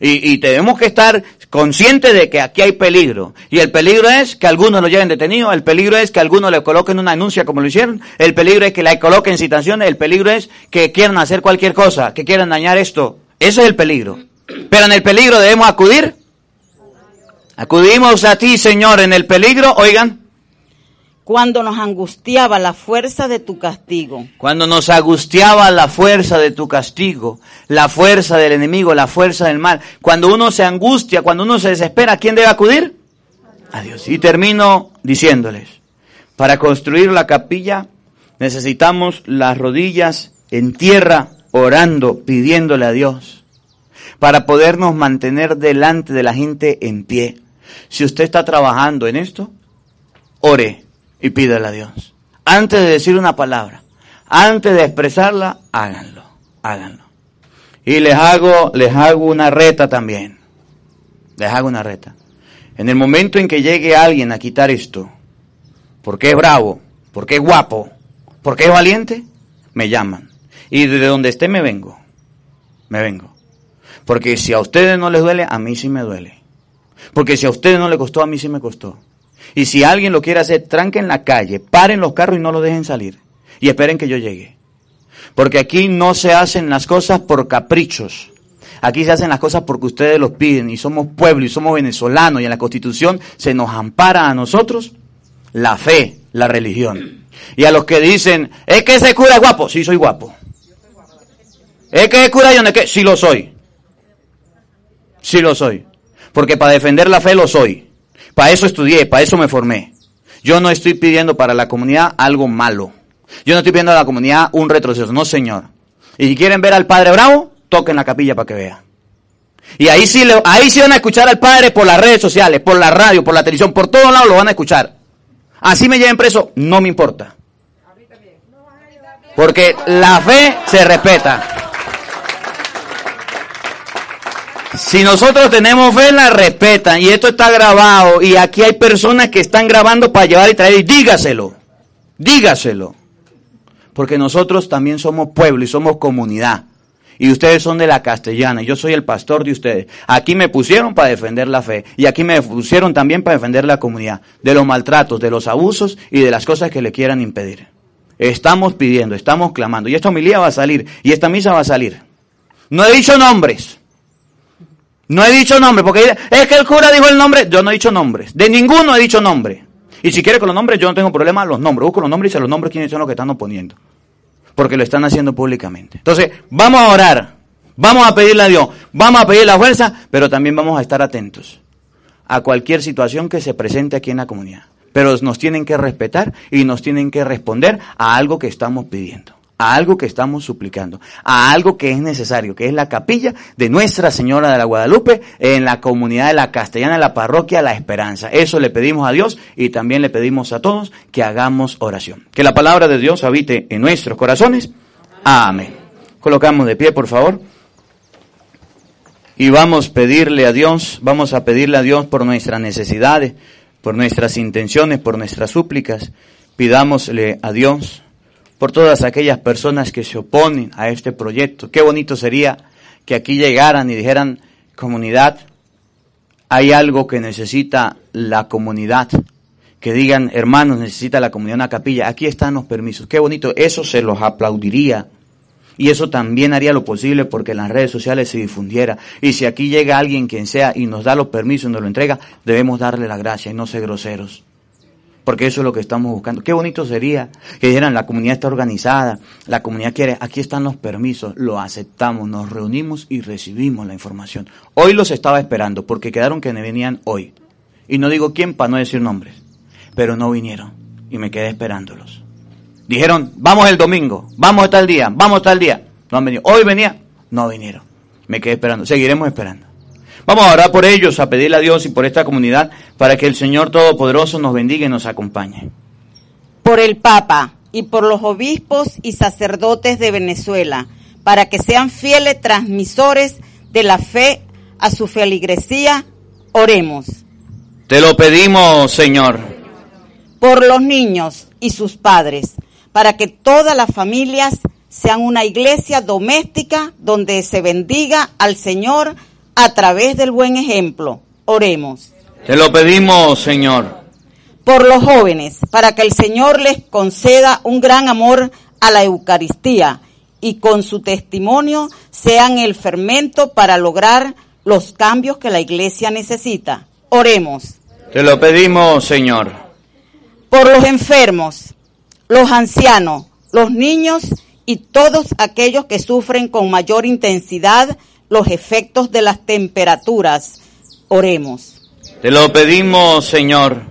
Y, y tenemos que estar conscientes de que aquí hay peligro. Y el peligro es que algunos lo lleven detenido, el peligro es que algunos le coloquen una denuncia como lo hicieron, el peligro es que le coloquen citaciones, el peligro es que quieran hacer cualquier cosa, que quieran dañar esto. Ese es el peligro. Pero en el peligro debemos acudir. Acudimos a ti, Señor, en el peligro, oigan, cuando nos angustiaba la fuerza de tu castigo. Cuando nos angustiaba la fuerza de tu castigo, la fuerza del enemigo, la fuerza del mal. Cuando uno se angustia, cuando uno se desespera, ¿a quién debe acudir? A Dios. Y termino diciéndoles, para construir la capilla necesitamos las rodillas en tierra, orando, pidiéndole a Dios, para podernos mantener delante de la gente en pie. Si usted está trabajando en esto, ore y pídale a Dios. Antes de decir una palabra, antes de expresarla, háganlo, háganlo. Y les hago, les hago una reta también. Les hago una reta. En el momento en que llegue alguien a quitar esto, porque es bravo, porque es guapo, porque es valiente, me llaman. Y de donde esté me vengo. Me vengo. Porque si a ustedes no les duele, a mí sí me duele. Porque si a ustedes no les costó, a mí sí me costó. Y si alguien lo quiere hacer, tranquen en la calle, paren los carros y no lo dejen salir. Y esperen que yo llegue. Porque aquí no se hacen las cosas por caprichos. Aquí se hacen las cosas porque ustedes los piden y somos pueblo y somos venezolanos y en la constitución se nos ampara a nosotros la fe, la religión. Y a los que dicen, es que ese cura es guapo, sí soy guapo. Es que ese cura yo no es que, sí lo soy. Sí lo soy. Porque para defender la fe lo soy. Para eso estudié, para eso me formé. Yo no estoy pidiendo para la comunidad algo malo. Yo no estoy pidiendo a la comunidad un retroceso, no señor. Y si quieren ver al Padre Bravo, toquen la capilla para que vean. Y ahí sí, le- ahí sí van a escuchar al Padre por las redes sociales, por la radio, por la televisión, por todos lados lo van a escuchar. Así me lleven preso, no me importa. Porque la fe se respeta. Si nosotros tenemos fe, la respetan. Y esto está grabado. Y aquí hay personas que están grabando para llevar y traer. Y dígaselo. Dígaselo. Porque nosotros también somos pueblo y somos comunidad. Y ustedes son de la castellana. Yo soy el pastor de ustedes. Aquí me pusieron para defender la fe. Y aquí me pusieron también para defender la comunidad. De los maltratos, de los abusos y de las cosas que le quieran impedir. Estamos pidiendo, estamos clamando. Y esta homilía va a salir. Y esta misa va a salir. No he dicho nombres. No he dicho nombre, porque es que el cura dijo el nombre. Yo no he dicho nombres. De ninguno he dicho nombre. Y si quiere con los nombres, yo no tengo problema. Los nombres. Busco los nombres y se los nombres quiénes son los que están oponiendo. Porque lo están haciendo públicamente. Entonces, vamos a orar. Vamos a pedirle a Dios. Vamos a pedir la fuerza, pero también vamos a estar atentos a cualquier situación que se presente aquí en la comunidad. Pero nos tienen que respetar y nos tienen que responder a algo que estamos pidiendo, a algo que estamos suplicando, a algo que es necesario, que es la capilla de Nuestra Señora de la Guadalupe en la comunidad de la Castellana, la parroquia La Esperanza. Eso le pedimos a Dios y también le pedimos a todos que hagamos oración. Que la palabra de Dios habite en nuestros corazones. Amén. Colocamos de pie, por favor. Y vamos a pedirle a Dios, vamos a pedirle a Dios por nuestras necesidades, por nuestras intenciones, por nuestras súplicas. Pidámosle a Dios por todas aquellas personas que se oponen a este proyecto. Qué bonito sería que aquí llegaran y dijeran, comunidad, hay algo que necesita la comunidad. Que digan, hermanos, necesita la comunidad una capilla. Aquí están los permisos. Qué bonito. Eso se los aplaudiría. Y eso también haría lo posible porque en las redes sociales se difundiera. Y si aquí llega alguien quien sea y nos da los permisos y nos lo entrega, debemos darle la gracia y no ser groseros. Porque eso es lo que estamos buscando. Qué bonito sería que dijeran, la comunidad está organizada, la comunidad quiere, aquí están los permisos, lo aceptamos, nos reunimos y recibimos la información. Hoy los estaba esperando porque quedaron que venían hoy. Y no digo quién para no decir nombres, pero no vinieron y me quedé esperándolos. Dijeron, vamos el domingo, vamos tal día, vamos tal día. No han venido. Hoy venía, no vinieron. Me quedé esperando. Seguiremos esperando. Vamos a orar por ellos, a pedirle a Dios y por esta comunidad para que el Señor Todopoderoso nos bendiga y nos acompañe. por el Papa y por los obispos y sacerdotes de Venezuela, para que sean fieles transmisores de la fe a su feligresía, oremos. Te lo pedimos, Señor. Por los niños y sus padres, para que todas las familias sean una iglesia doméstica donde se bendiga al Señor a través del buen ejemplo. Oremos. Te lo pedimos, Señor. por los jóvenes, para que el Señor les conceda un gran amor a la Eucaristía y con su testimonio sean el fermento para lograr los cambios que la Iglesia necesita. Oremos. Te lo pedimos, Señor. Por los enfermos, los ancianos, los niños y todos aquellos que sufren con mayor intensidad los efectos de las temperaturas. Oremos. Te lo pedimos, Señor.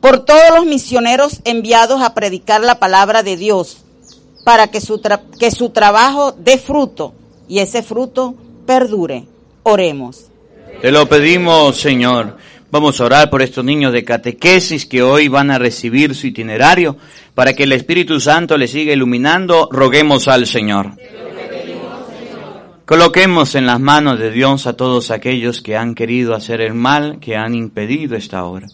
por todos los misioneros enviados a predicar la palabra de Dios, para que su, tra- que su trabajo dé fruto y ese fruto perdure. Oremos. Te lo pedimos, Señor. Vamos a orar por estos niños de catequesis que hoy van a recibir su itinerario para que el Espíritu Santo les siga iluminando. Roguemos al Señor. Coloquemos en las manos de Dios a todos aquellos que han querido hacer el mal, que han impedido esta obra,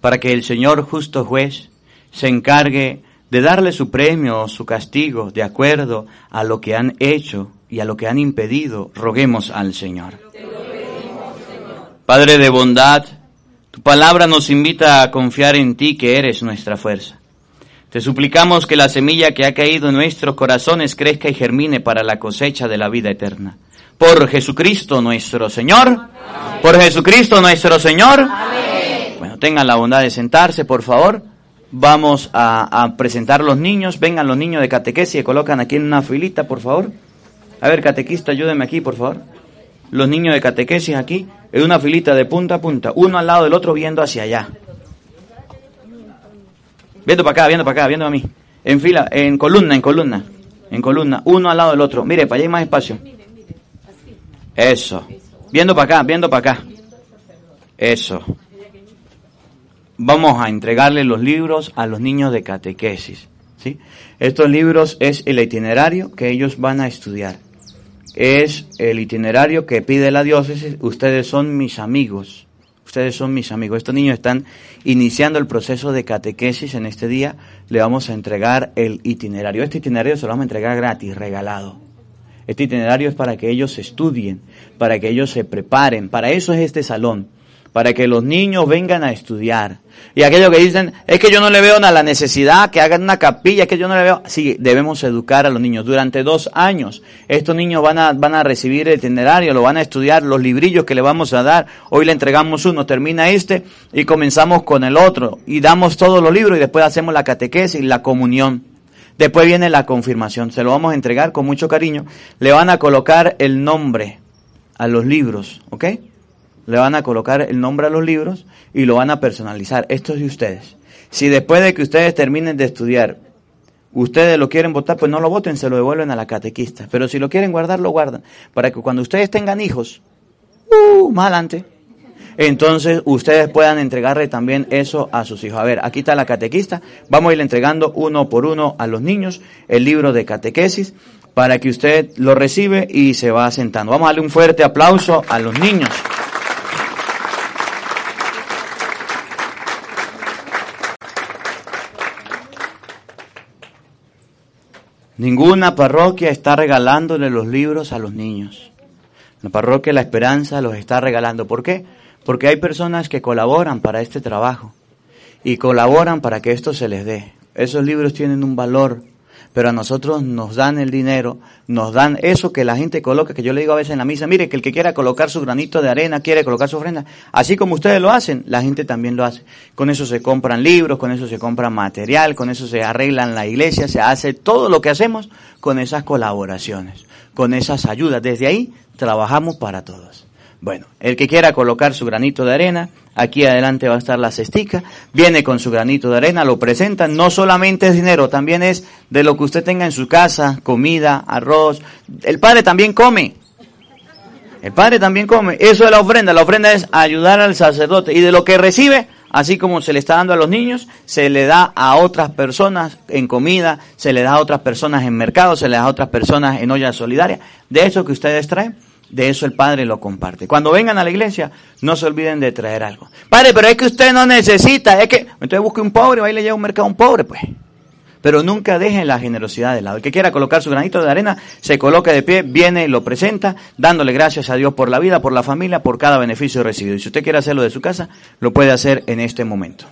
para que el Señor justo juez se encargue de darle su premio o su castigo de acuerdo a lo que han hecho y a lo que han impedido. Roguemos al Señor. Padre de bondad, Tu palabra nos invita a confiar en ti que eres nuestra fuerza. Te suplicamos que la semilla que ha caído en nuestros corazones crezca y germine para la cosecha de la vida eterna. Por Jesucristo nuestro Señor. Por Jesucristo nuestro Señor. Bueno, tengan la bondad de sentarse, por favor. Vamos a, a presentar los niños. Vengan los niños de catequesis y colocan aquí en una filita, por favor. A ver, catequista, ayúdenme aquí, por favor. Los niños de catequesis aquí, en una filita de punta a punta, uno al lado del otro viendo hacia allá. Viendo para acá, viendo para acá, viendo a mí. En fila, en columna, en columna. En columna, uno al lado del otro. Mire, para allá hay más espacio. Eso. Viendo para acá, viendo para acá. Eso. Vamos a entregarle los libros a los niños de catequesis. ¿sí? Estos libros es el itinerario que ellos van a estudiar. Es el itinerario que pide la diócesis. Ustedes son mis amigos. Ustedes son mis amigos. Estos niños están iniciando el proceso de catequesis en este día. Le vamos a entregar el itinerario. Este itinerario se lo vamos a entregar gratis, regalado. Este itinerario es para que ellos estudien, para que ellos se preparen. Para eso es este salón, para que los niños vengan a estudiar. Y aquellos que dicen, es que yo no le veo a la necesidad, que hagan una capilla, es que yo no le veo. Sí, debemos educar a los niños. Durante dos años, estos niños van a, van a recibir el itinerario, lo van a estudiar, los librillos que le vamos a dar. Hoy le entregamos uno, termina este y comenzamos con el otro. Y damos todos los libros y después hacemos la catequesis y la comunión. Después viene la confirmación, se lo vamos a entregar con mucho cariño. Le van a colocar el nombre a los libros, ¿ok? Le van a colocar el nombre a los libros y lo van a personalizar. Esto es de ustedes. Si después de que ustedes terminen de estudiar, ustedes lo quieren votar, pues no lo voten, se lo devuelven a la catequista. Pero si lo quieren guardar, lo guardan. Para que cuando ustedes tengan hijos, uh, más adelante, entonces ustedes puedan entregarle también eso a sus hijos. A ver, aquí está la catequista. Vamos a ir entregando uno por uno a los niños el libro de catequesis para que usted lo recibe y se va sentando. Vamos a darle un fuerte aplauso a los niños. Ninguna parroquia está regalándole los libros a los niños. La parroquia La Esperanza los está regalando. ¿Por qué? Porque hay personas que colaboran para este trabajo y colaboran para que esto se les dé. Esos libros tienen un valor, pero a nosotros nos dan el dinero, nos dan eso que la gente coloca, que yo le digo a veces en la misa, mire, que el que quiera colocar su granito de arena, quiere colocar su ofrenda, así como ustedes lo hacen, la gente también lo hace. Con eso se compran libros, con eso se compra material, con eso se arreglan la iglesia, se hace todo lo que hacemos con esas colaboraciones, con esas ayudas. Desde ahí trabajamos para todos. Bueno, el que quiera colocar su granito de arena, aquí adelante va a estar la cestica, viene con su granito de arena, lo presenta, no solamente es dinero, también es de lo que usted tenga en su casa, comida, arroz. El padre también come. El padre también come. Eso es la ofrenda. La ofrenda es ayudar al sacerdote. Y de lo que recibe, así como se le está dando a los niños, se le da a otras personas en comida, se le da a otras personas en mercado, se le da a otras personas en olla solidaria. De eso que ustedes traen, de eso el Padre lo comparte. Cuando vengan a la iglesia, no se olviden de traer algo. Padre, pero es que usted no necesita, es que, entonces busque un pobre, ahí le lleva un mercado a un pobre, pues. Pero nunca dejen la generosidad de lado. El que quiera colocar su granito de arena, se coloca de pie, viene y lo presenta, dándole gracias a Dios por la vida, por la familia, por cada beneficio recibido. Y si usted quiere hacerlo de su casa, lo puede hacer en este momento.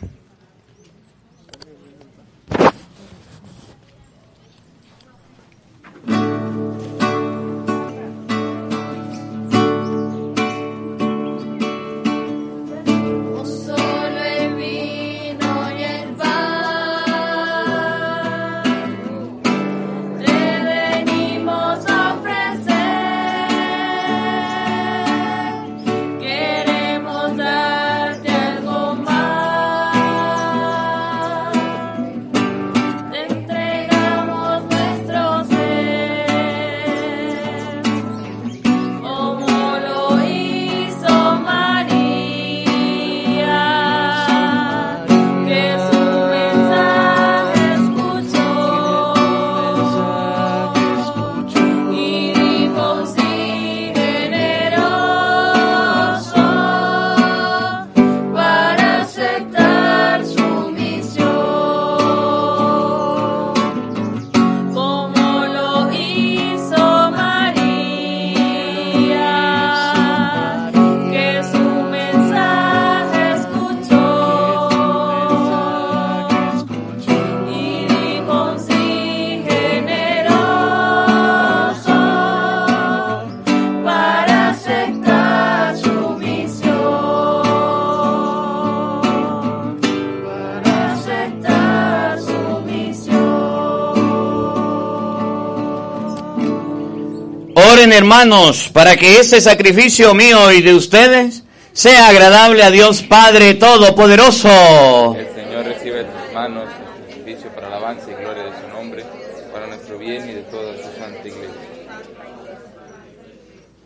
Hermanos, para que este sacrificio mío y de ustedes sea agradable a Dios Padre Todopoderoso. El Señor recibe de tus manos el sacrificio para alabanza y gloria de su nombre, para nuestro bien y de toda su santa iglesia.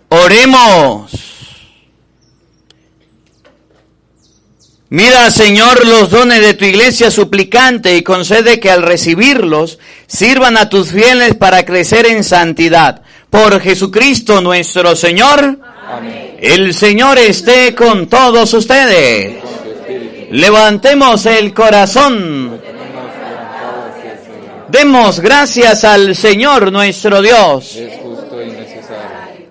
Oremos. Mira, Señor, los dones de tu iglesia suplicante y concede que al recibirlos sirvan a tus fieles para crecer en santidad. Por Jesucristo nuestro Señor. Amén. El Señor esté con todos ustedes. Levantemos el corazón. Demos gracias al Señor nuestro Dios.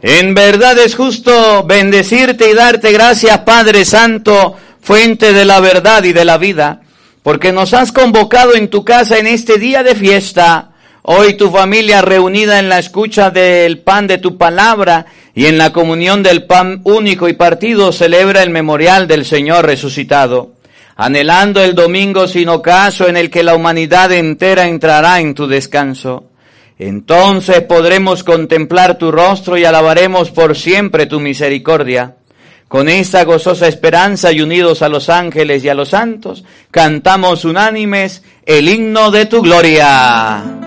En verdad es justo bendecirte y darte gracias, Padre Santo, fuente de la verdad y de la vida, porque nos has convocado en tu casa en este día de fiesta. Hoy tu familia reunida en la escucha del pan de tu palabra y en la comunión del pan único y partido celebra el memorial del Señor resucitado, anhelando el domingo sin ocaso en el que la humanidad entera entrará en tu descanso. Entonces podremos contemplar tu rostro y alabaremos por siempre tu misericordia. Con esta gozosa esperanza y unidos a los ángeles y a los santos, cantamos unánimes el himno de tu gloria.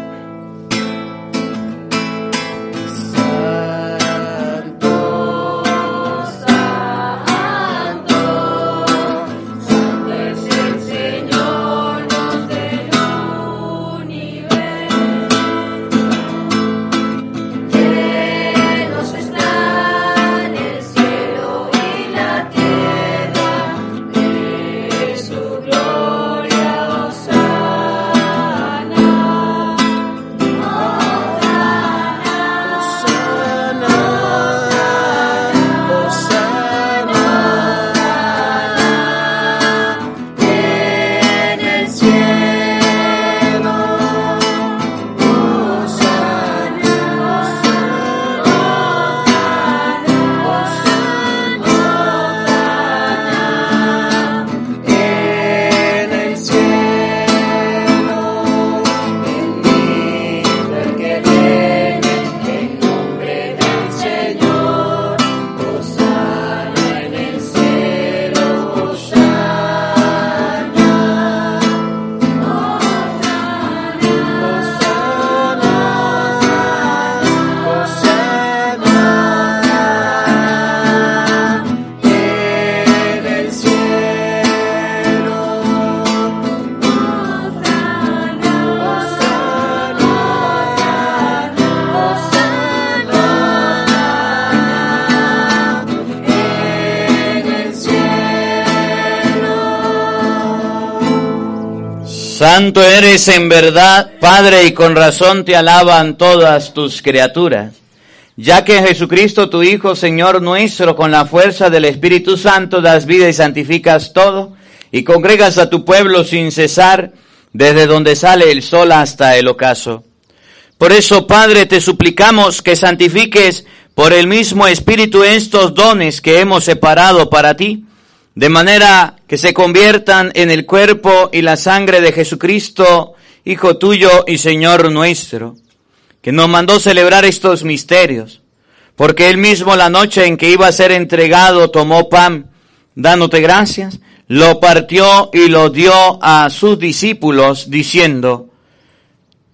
En verdad, Padre, y con razón te alaban todas tus criaturas. Ya que Jesucristo, tu Hijo, Señor nuestro, con la fuerza del Espíritu Santo, das vida y santificas todo, y congregas a tu pueblo sin cesar, desde donde sale el sol hasta el ocaso. Por eso, Padre, te suplicamos que santifiques por el mismo Espíritu estos dones que hemos separado para ti, de manera que se conviertan en el cuerpo y la sangre de Jesucristo, Hijo tuyo y Señor nuestro, que nos mandó celebrar estos misterios, porque él mismo la noche en que iba a ser entregado tomó pan, dándote gracias, lo partió y lo dio a sus discípulos, diciendo,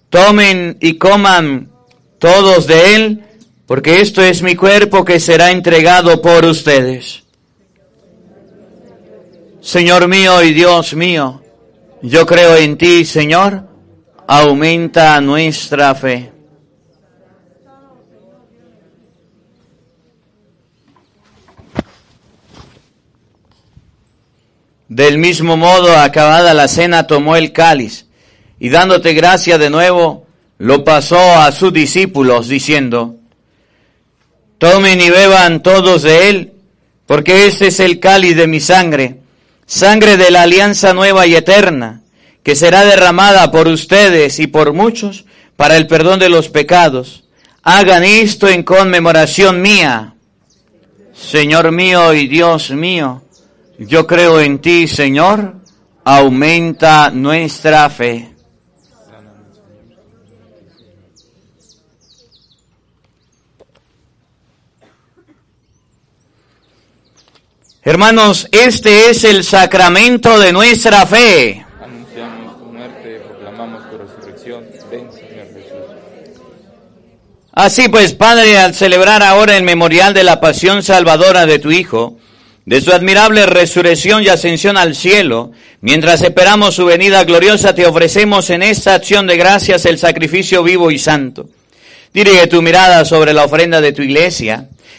Tomen y coman todos de él, porque esto es mi cuerpo que será entregado por ustedes. Señor mío y Dios mío, yo creo en ti, Señor, aumenta nuestra fe. Del mismo modo, acabada la cena, tomó el cáliz y dándote gracia de nuevo, lo pasó a sus discípulos diciendo, Tomen y beban todos de él, porque este es el cáliz de mi sangre, sangre de la alianza nueva y eterna, que será derramada por ustedes y por muchos para el perdón de los pecados. Hagan esto en conmemoración mía. Señor mío y Dios mío, yo creo en ti, Señor, aumenta nuestra fe. Hermanos, este es el sacramento de nuestra fe. Anunciamos tu muerte, proclamamos tu resurrección. Ven, Señor Jesús. Así pues, Padre, al celebrar ahora el memorial de la pasión salvadora de tu Hijo, de su admirable resurrección y ascensión al cielo, mientras esperamos su venida gloriosa, te ofrecemos en esta acción de gracias el sacrificio vivo y santo. Dirige tu mirada sobre la ofrenda de tu iglesia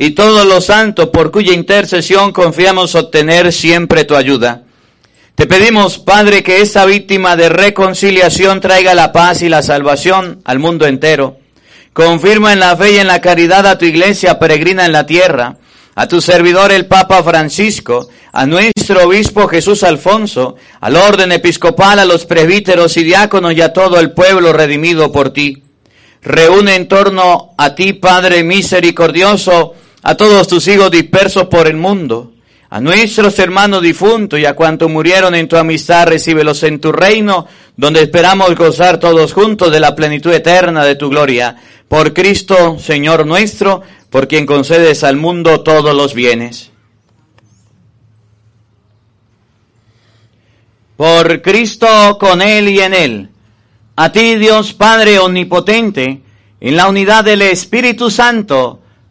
y todos los santos por cuya intercesión confiamos obtener siempre tu ayuda. Te pedimos, Padre, que esta víctima de reconciliación traiga la paz y la salvación al mundo entero. Confirma en la fe y en la caridad a tu iglesia peregrina en la tierra, a tu servidor el Papa Francisco, a nuestro obispo Jesús Alfonso, al orden episcopal, a los presbíteros y diáconos y a todo el pueblo redimido por ti. Reúne en torno a ti, Padre misericordioso, a todos tus hijos dispersos por el mundo, a nuestros hermanos difuntos y a cuantos murieron en tu amistad, recíbelos en tu reino, donde esperamos gozar todos juntos de la plenitud eterna de tu gloria. Por Cristo, Señor nuestro, por quien concedes al mundo todos los bienes. Por Cristo, con Él y en Él. A ti, Dios Padre Omnipotente, en la unidad del Espíritu Santo,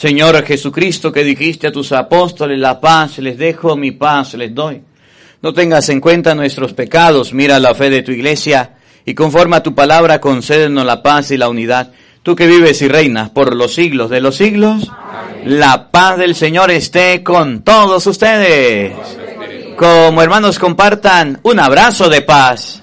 Señor Jesucristo, que dijiste a tus apóstoles, la paz les dejo, mi paz les doy. No tengas en cuenta nuestros pecados, mira la fe de tu iglesia y conforme a tu palabra concédenos la paz y la unidad. Tú que vives y reinas por los siglos de los siglos, la paz del Señor esté con todos ustedes. Como hermanos compartan un abrazo de paz.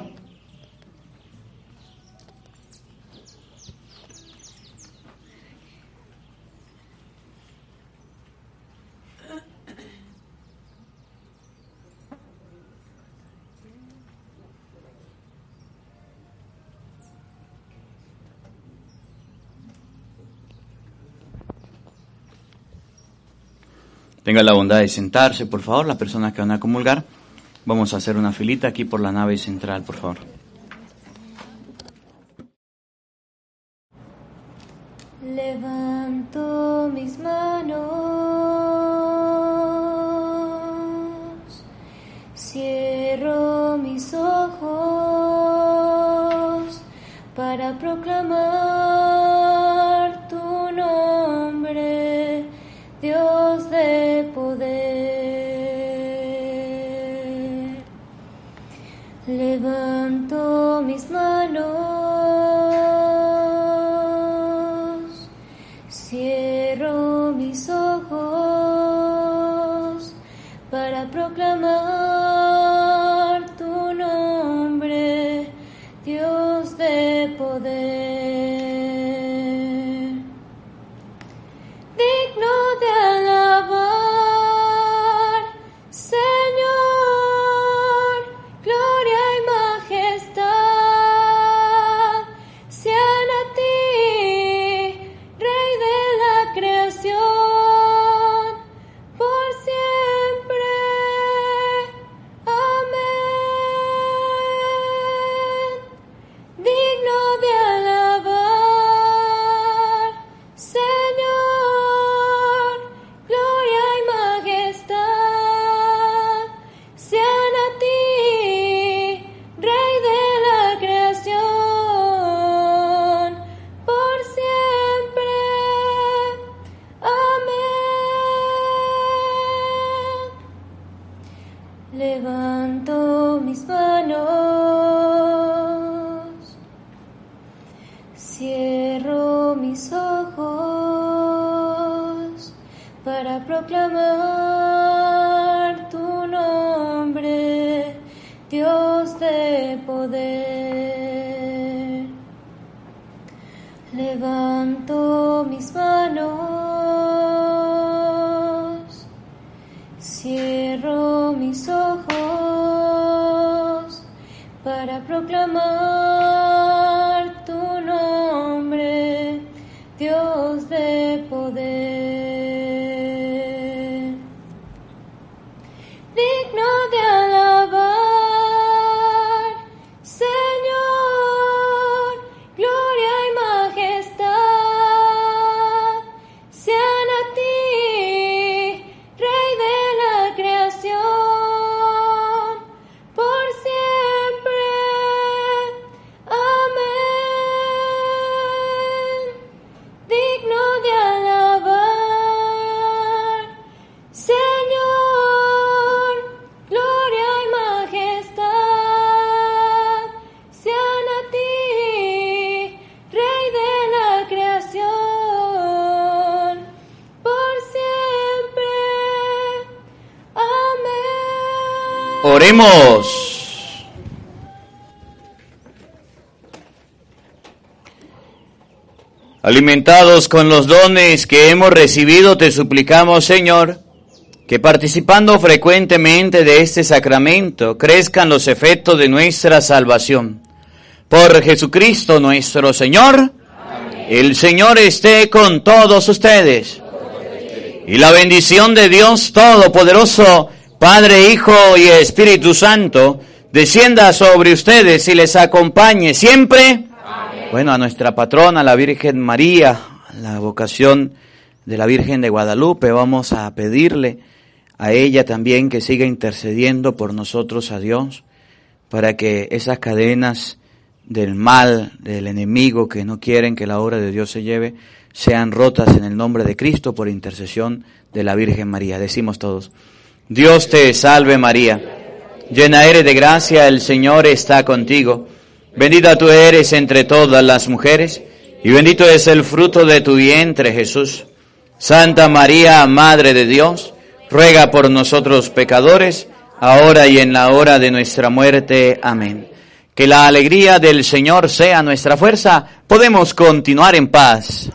Tenga la bondad de sentarse, por favor, las personas que van a comulgar. Vamos a hacer una filita aquí por la nave central, por favor. Levanto mis manos, cierro mis ojos para proclamar Alimentados con los dones que hemos recibido, te suplicamos, Señor, que participando frecuentemente de este sacramento crezcan los efectos de nuestra salvación. Por Jesucristo nuestro Señor, el Señor esté con todos ustedes. Y la bendición de Dios Todopoderoso, Padre, Hijo y Espíritu Santo, descienda sobre ustedes y les acompañe siempre. Bueno, a nuestra patrona, la Virgen María, la vocación de la Virgen de Guadalupe, vamos a pedirle a ella también que siga intercediendo por nosotros a Dios, para que esas cadenas del mal, del enemigo que no quieren que la obra de Dios se lleve, sean rotas en el nombre de Cristo por intercesión de la Virgen María. Decimos todos, Dios te salve María, llena eres de gracia, el Señor está contigo, bendita tú eres entre todas las mujeres, y bendito es el fruto de tu vientre Jesús. Santa María, Madre de Dios, ruega por nosotros pecadores, ahora y en la hora de nuestra muerte. Amén. Que la alegría del Señor sea nuestra fuerza. Podemos continuar en paz.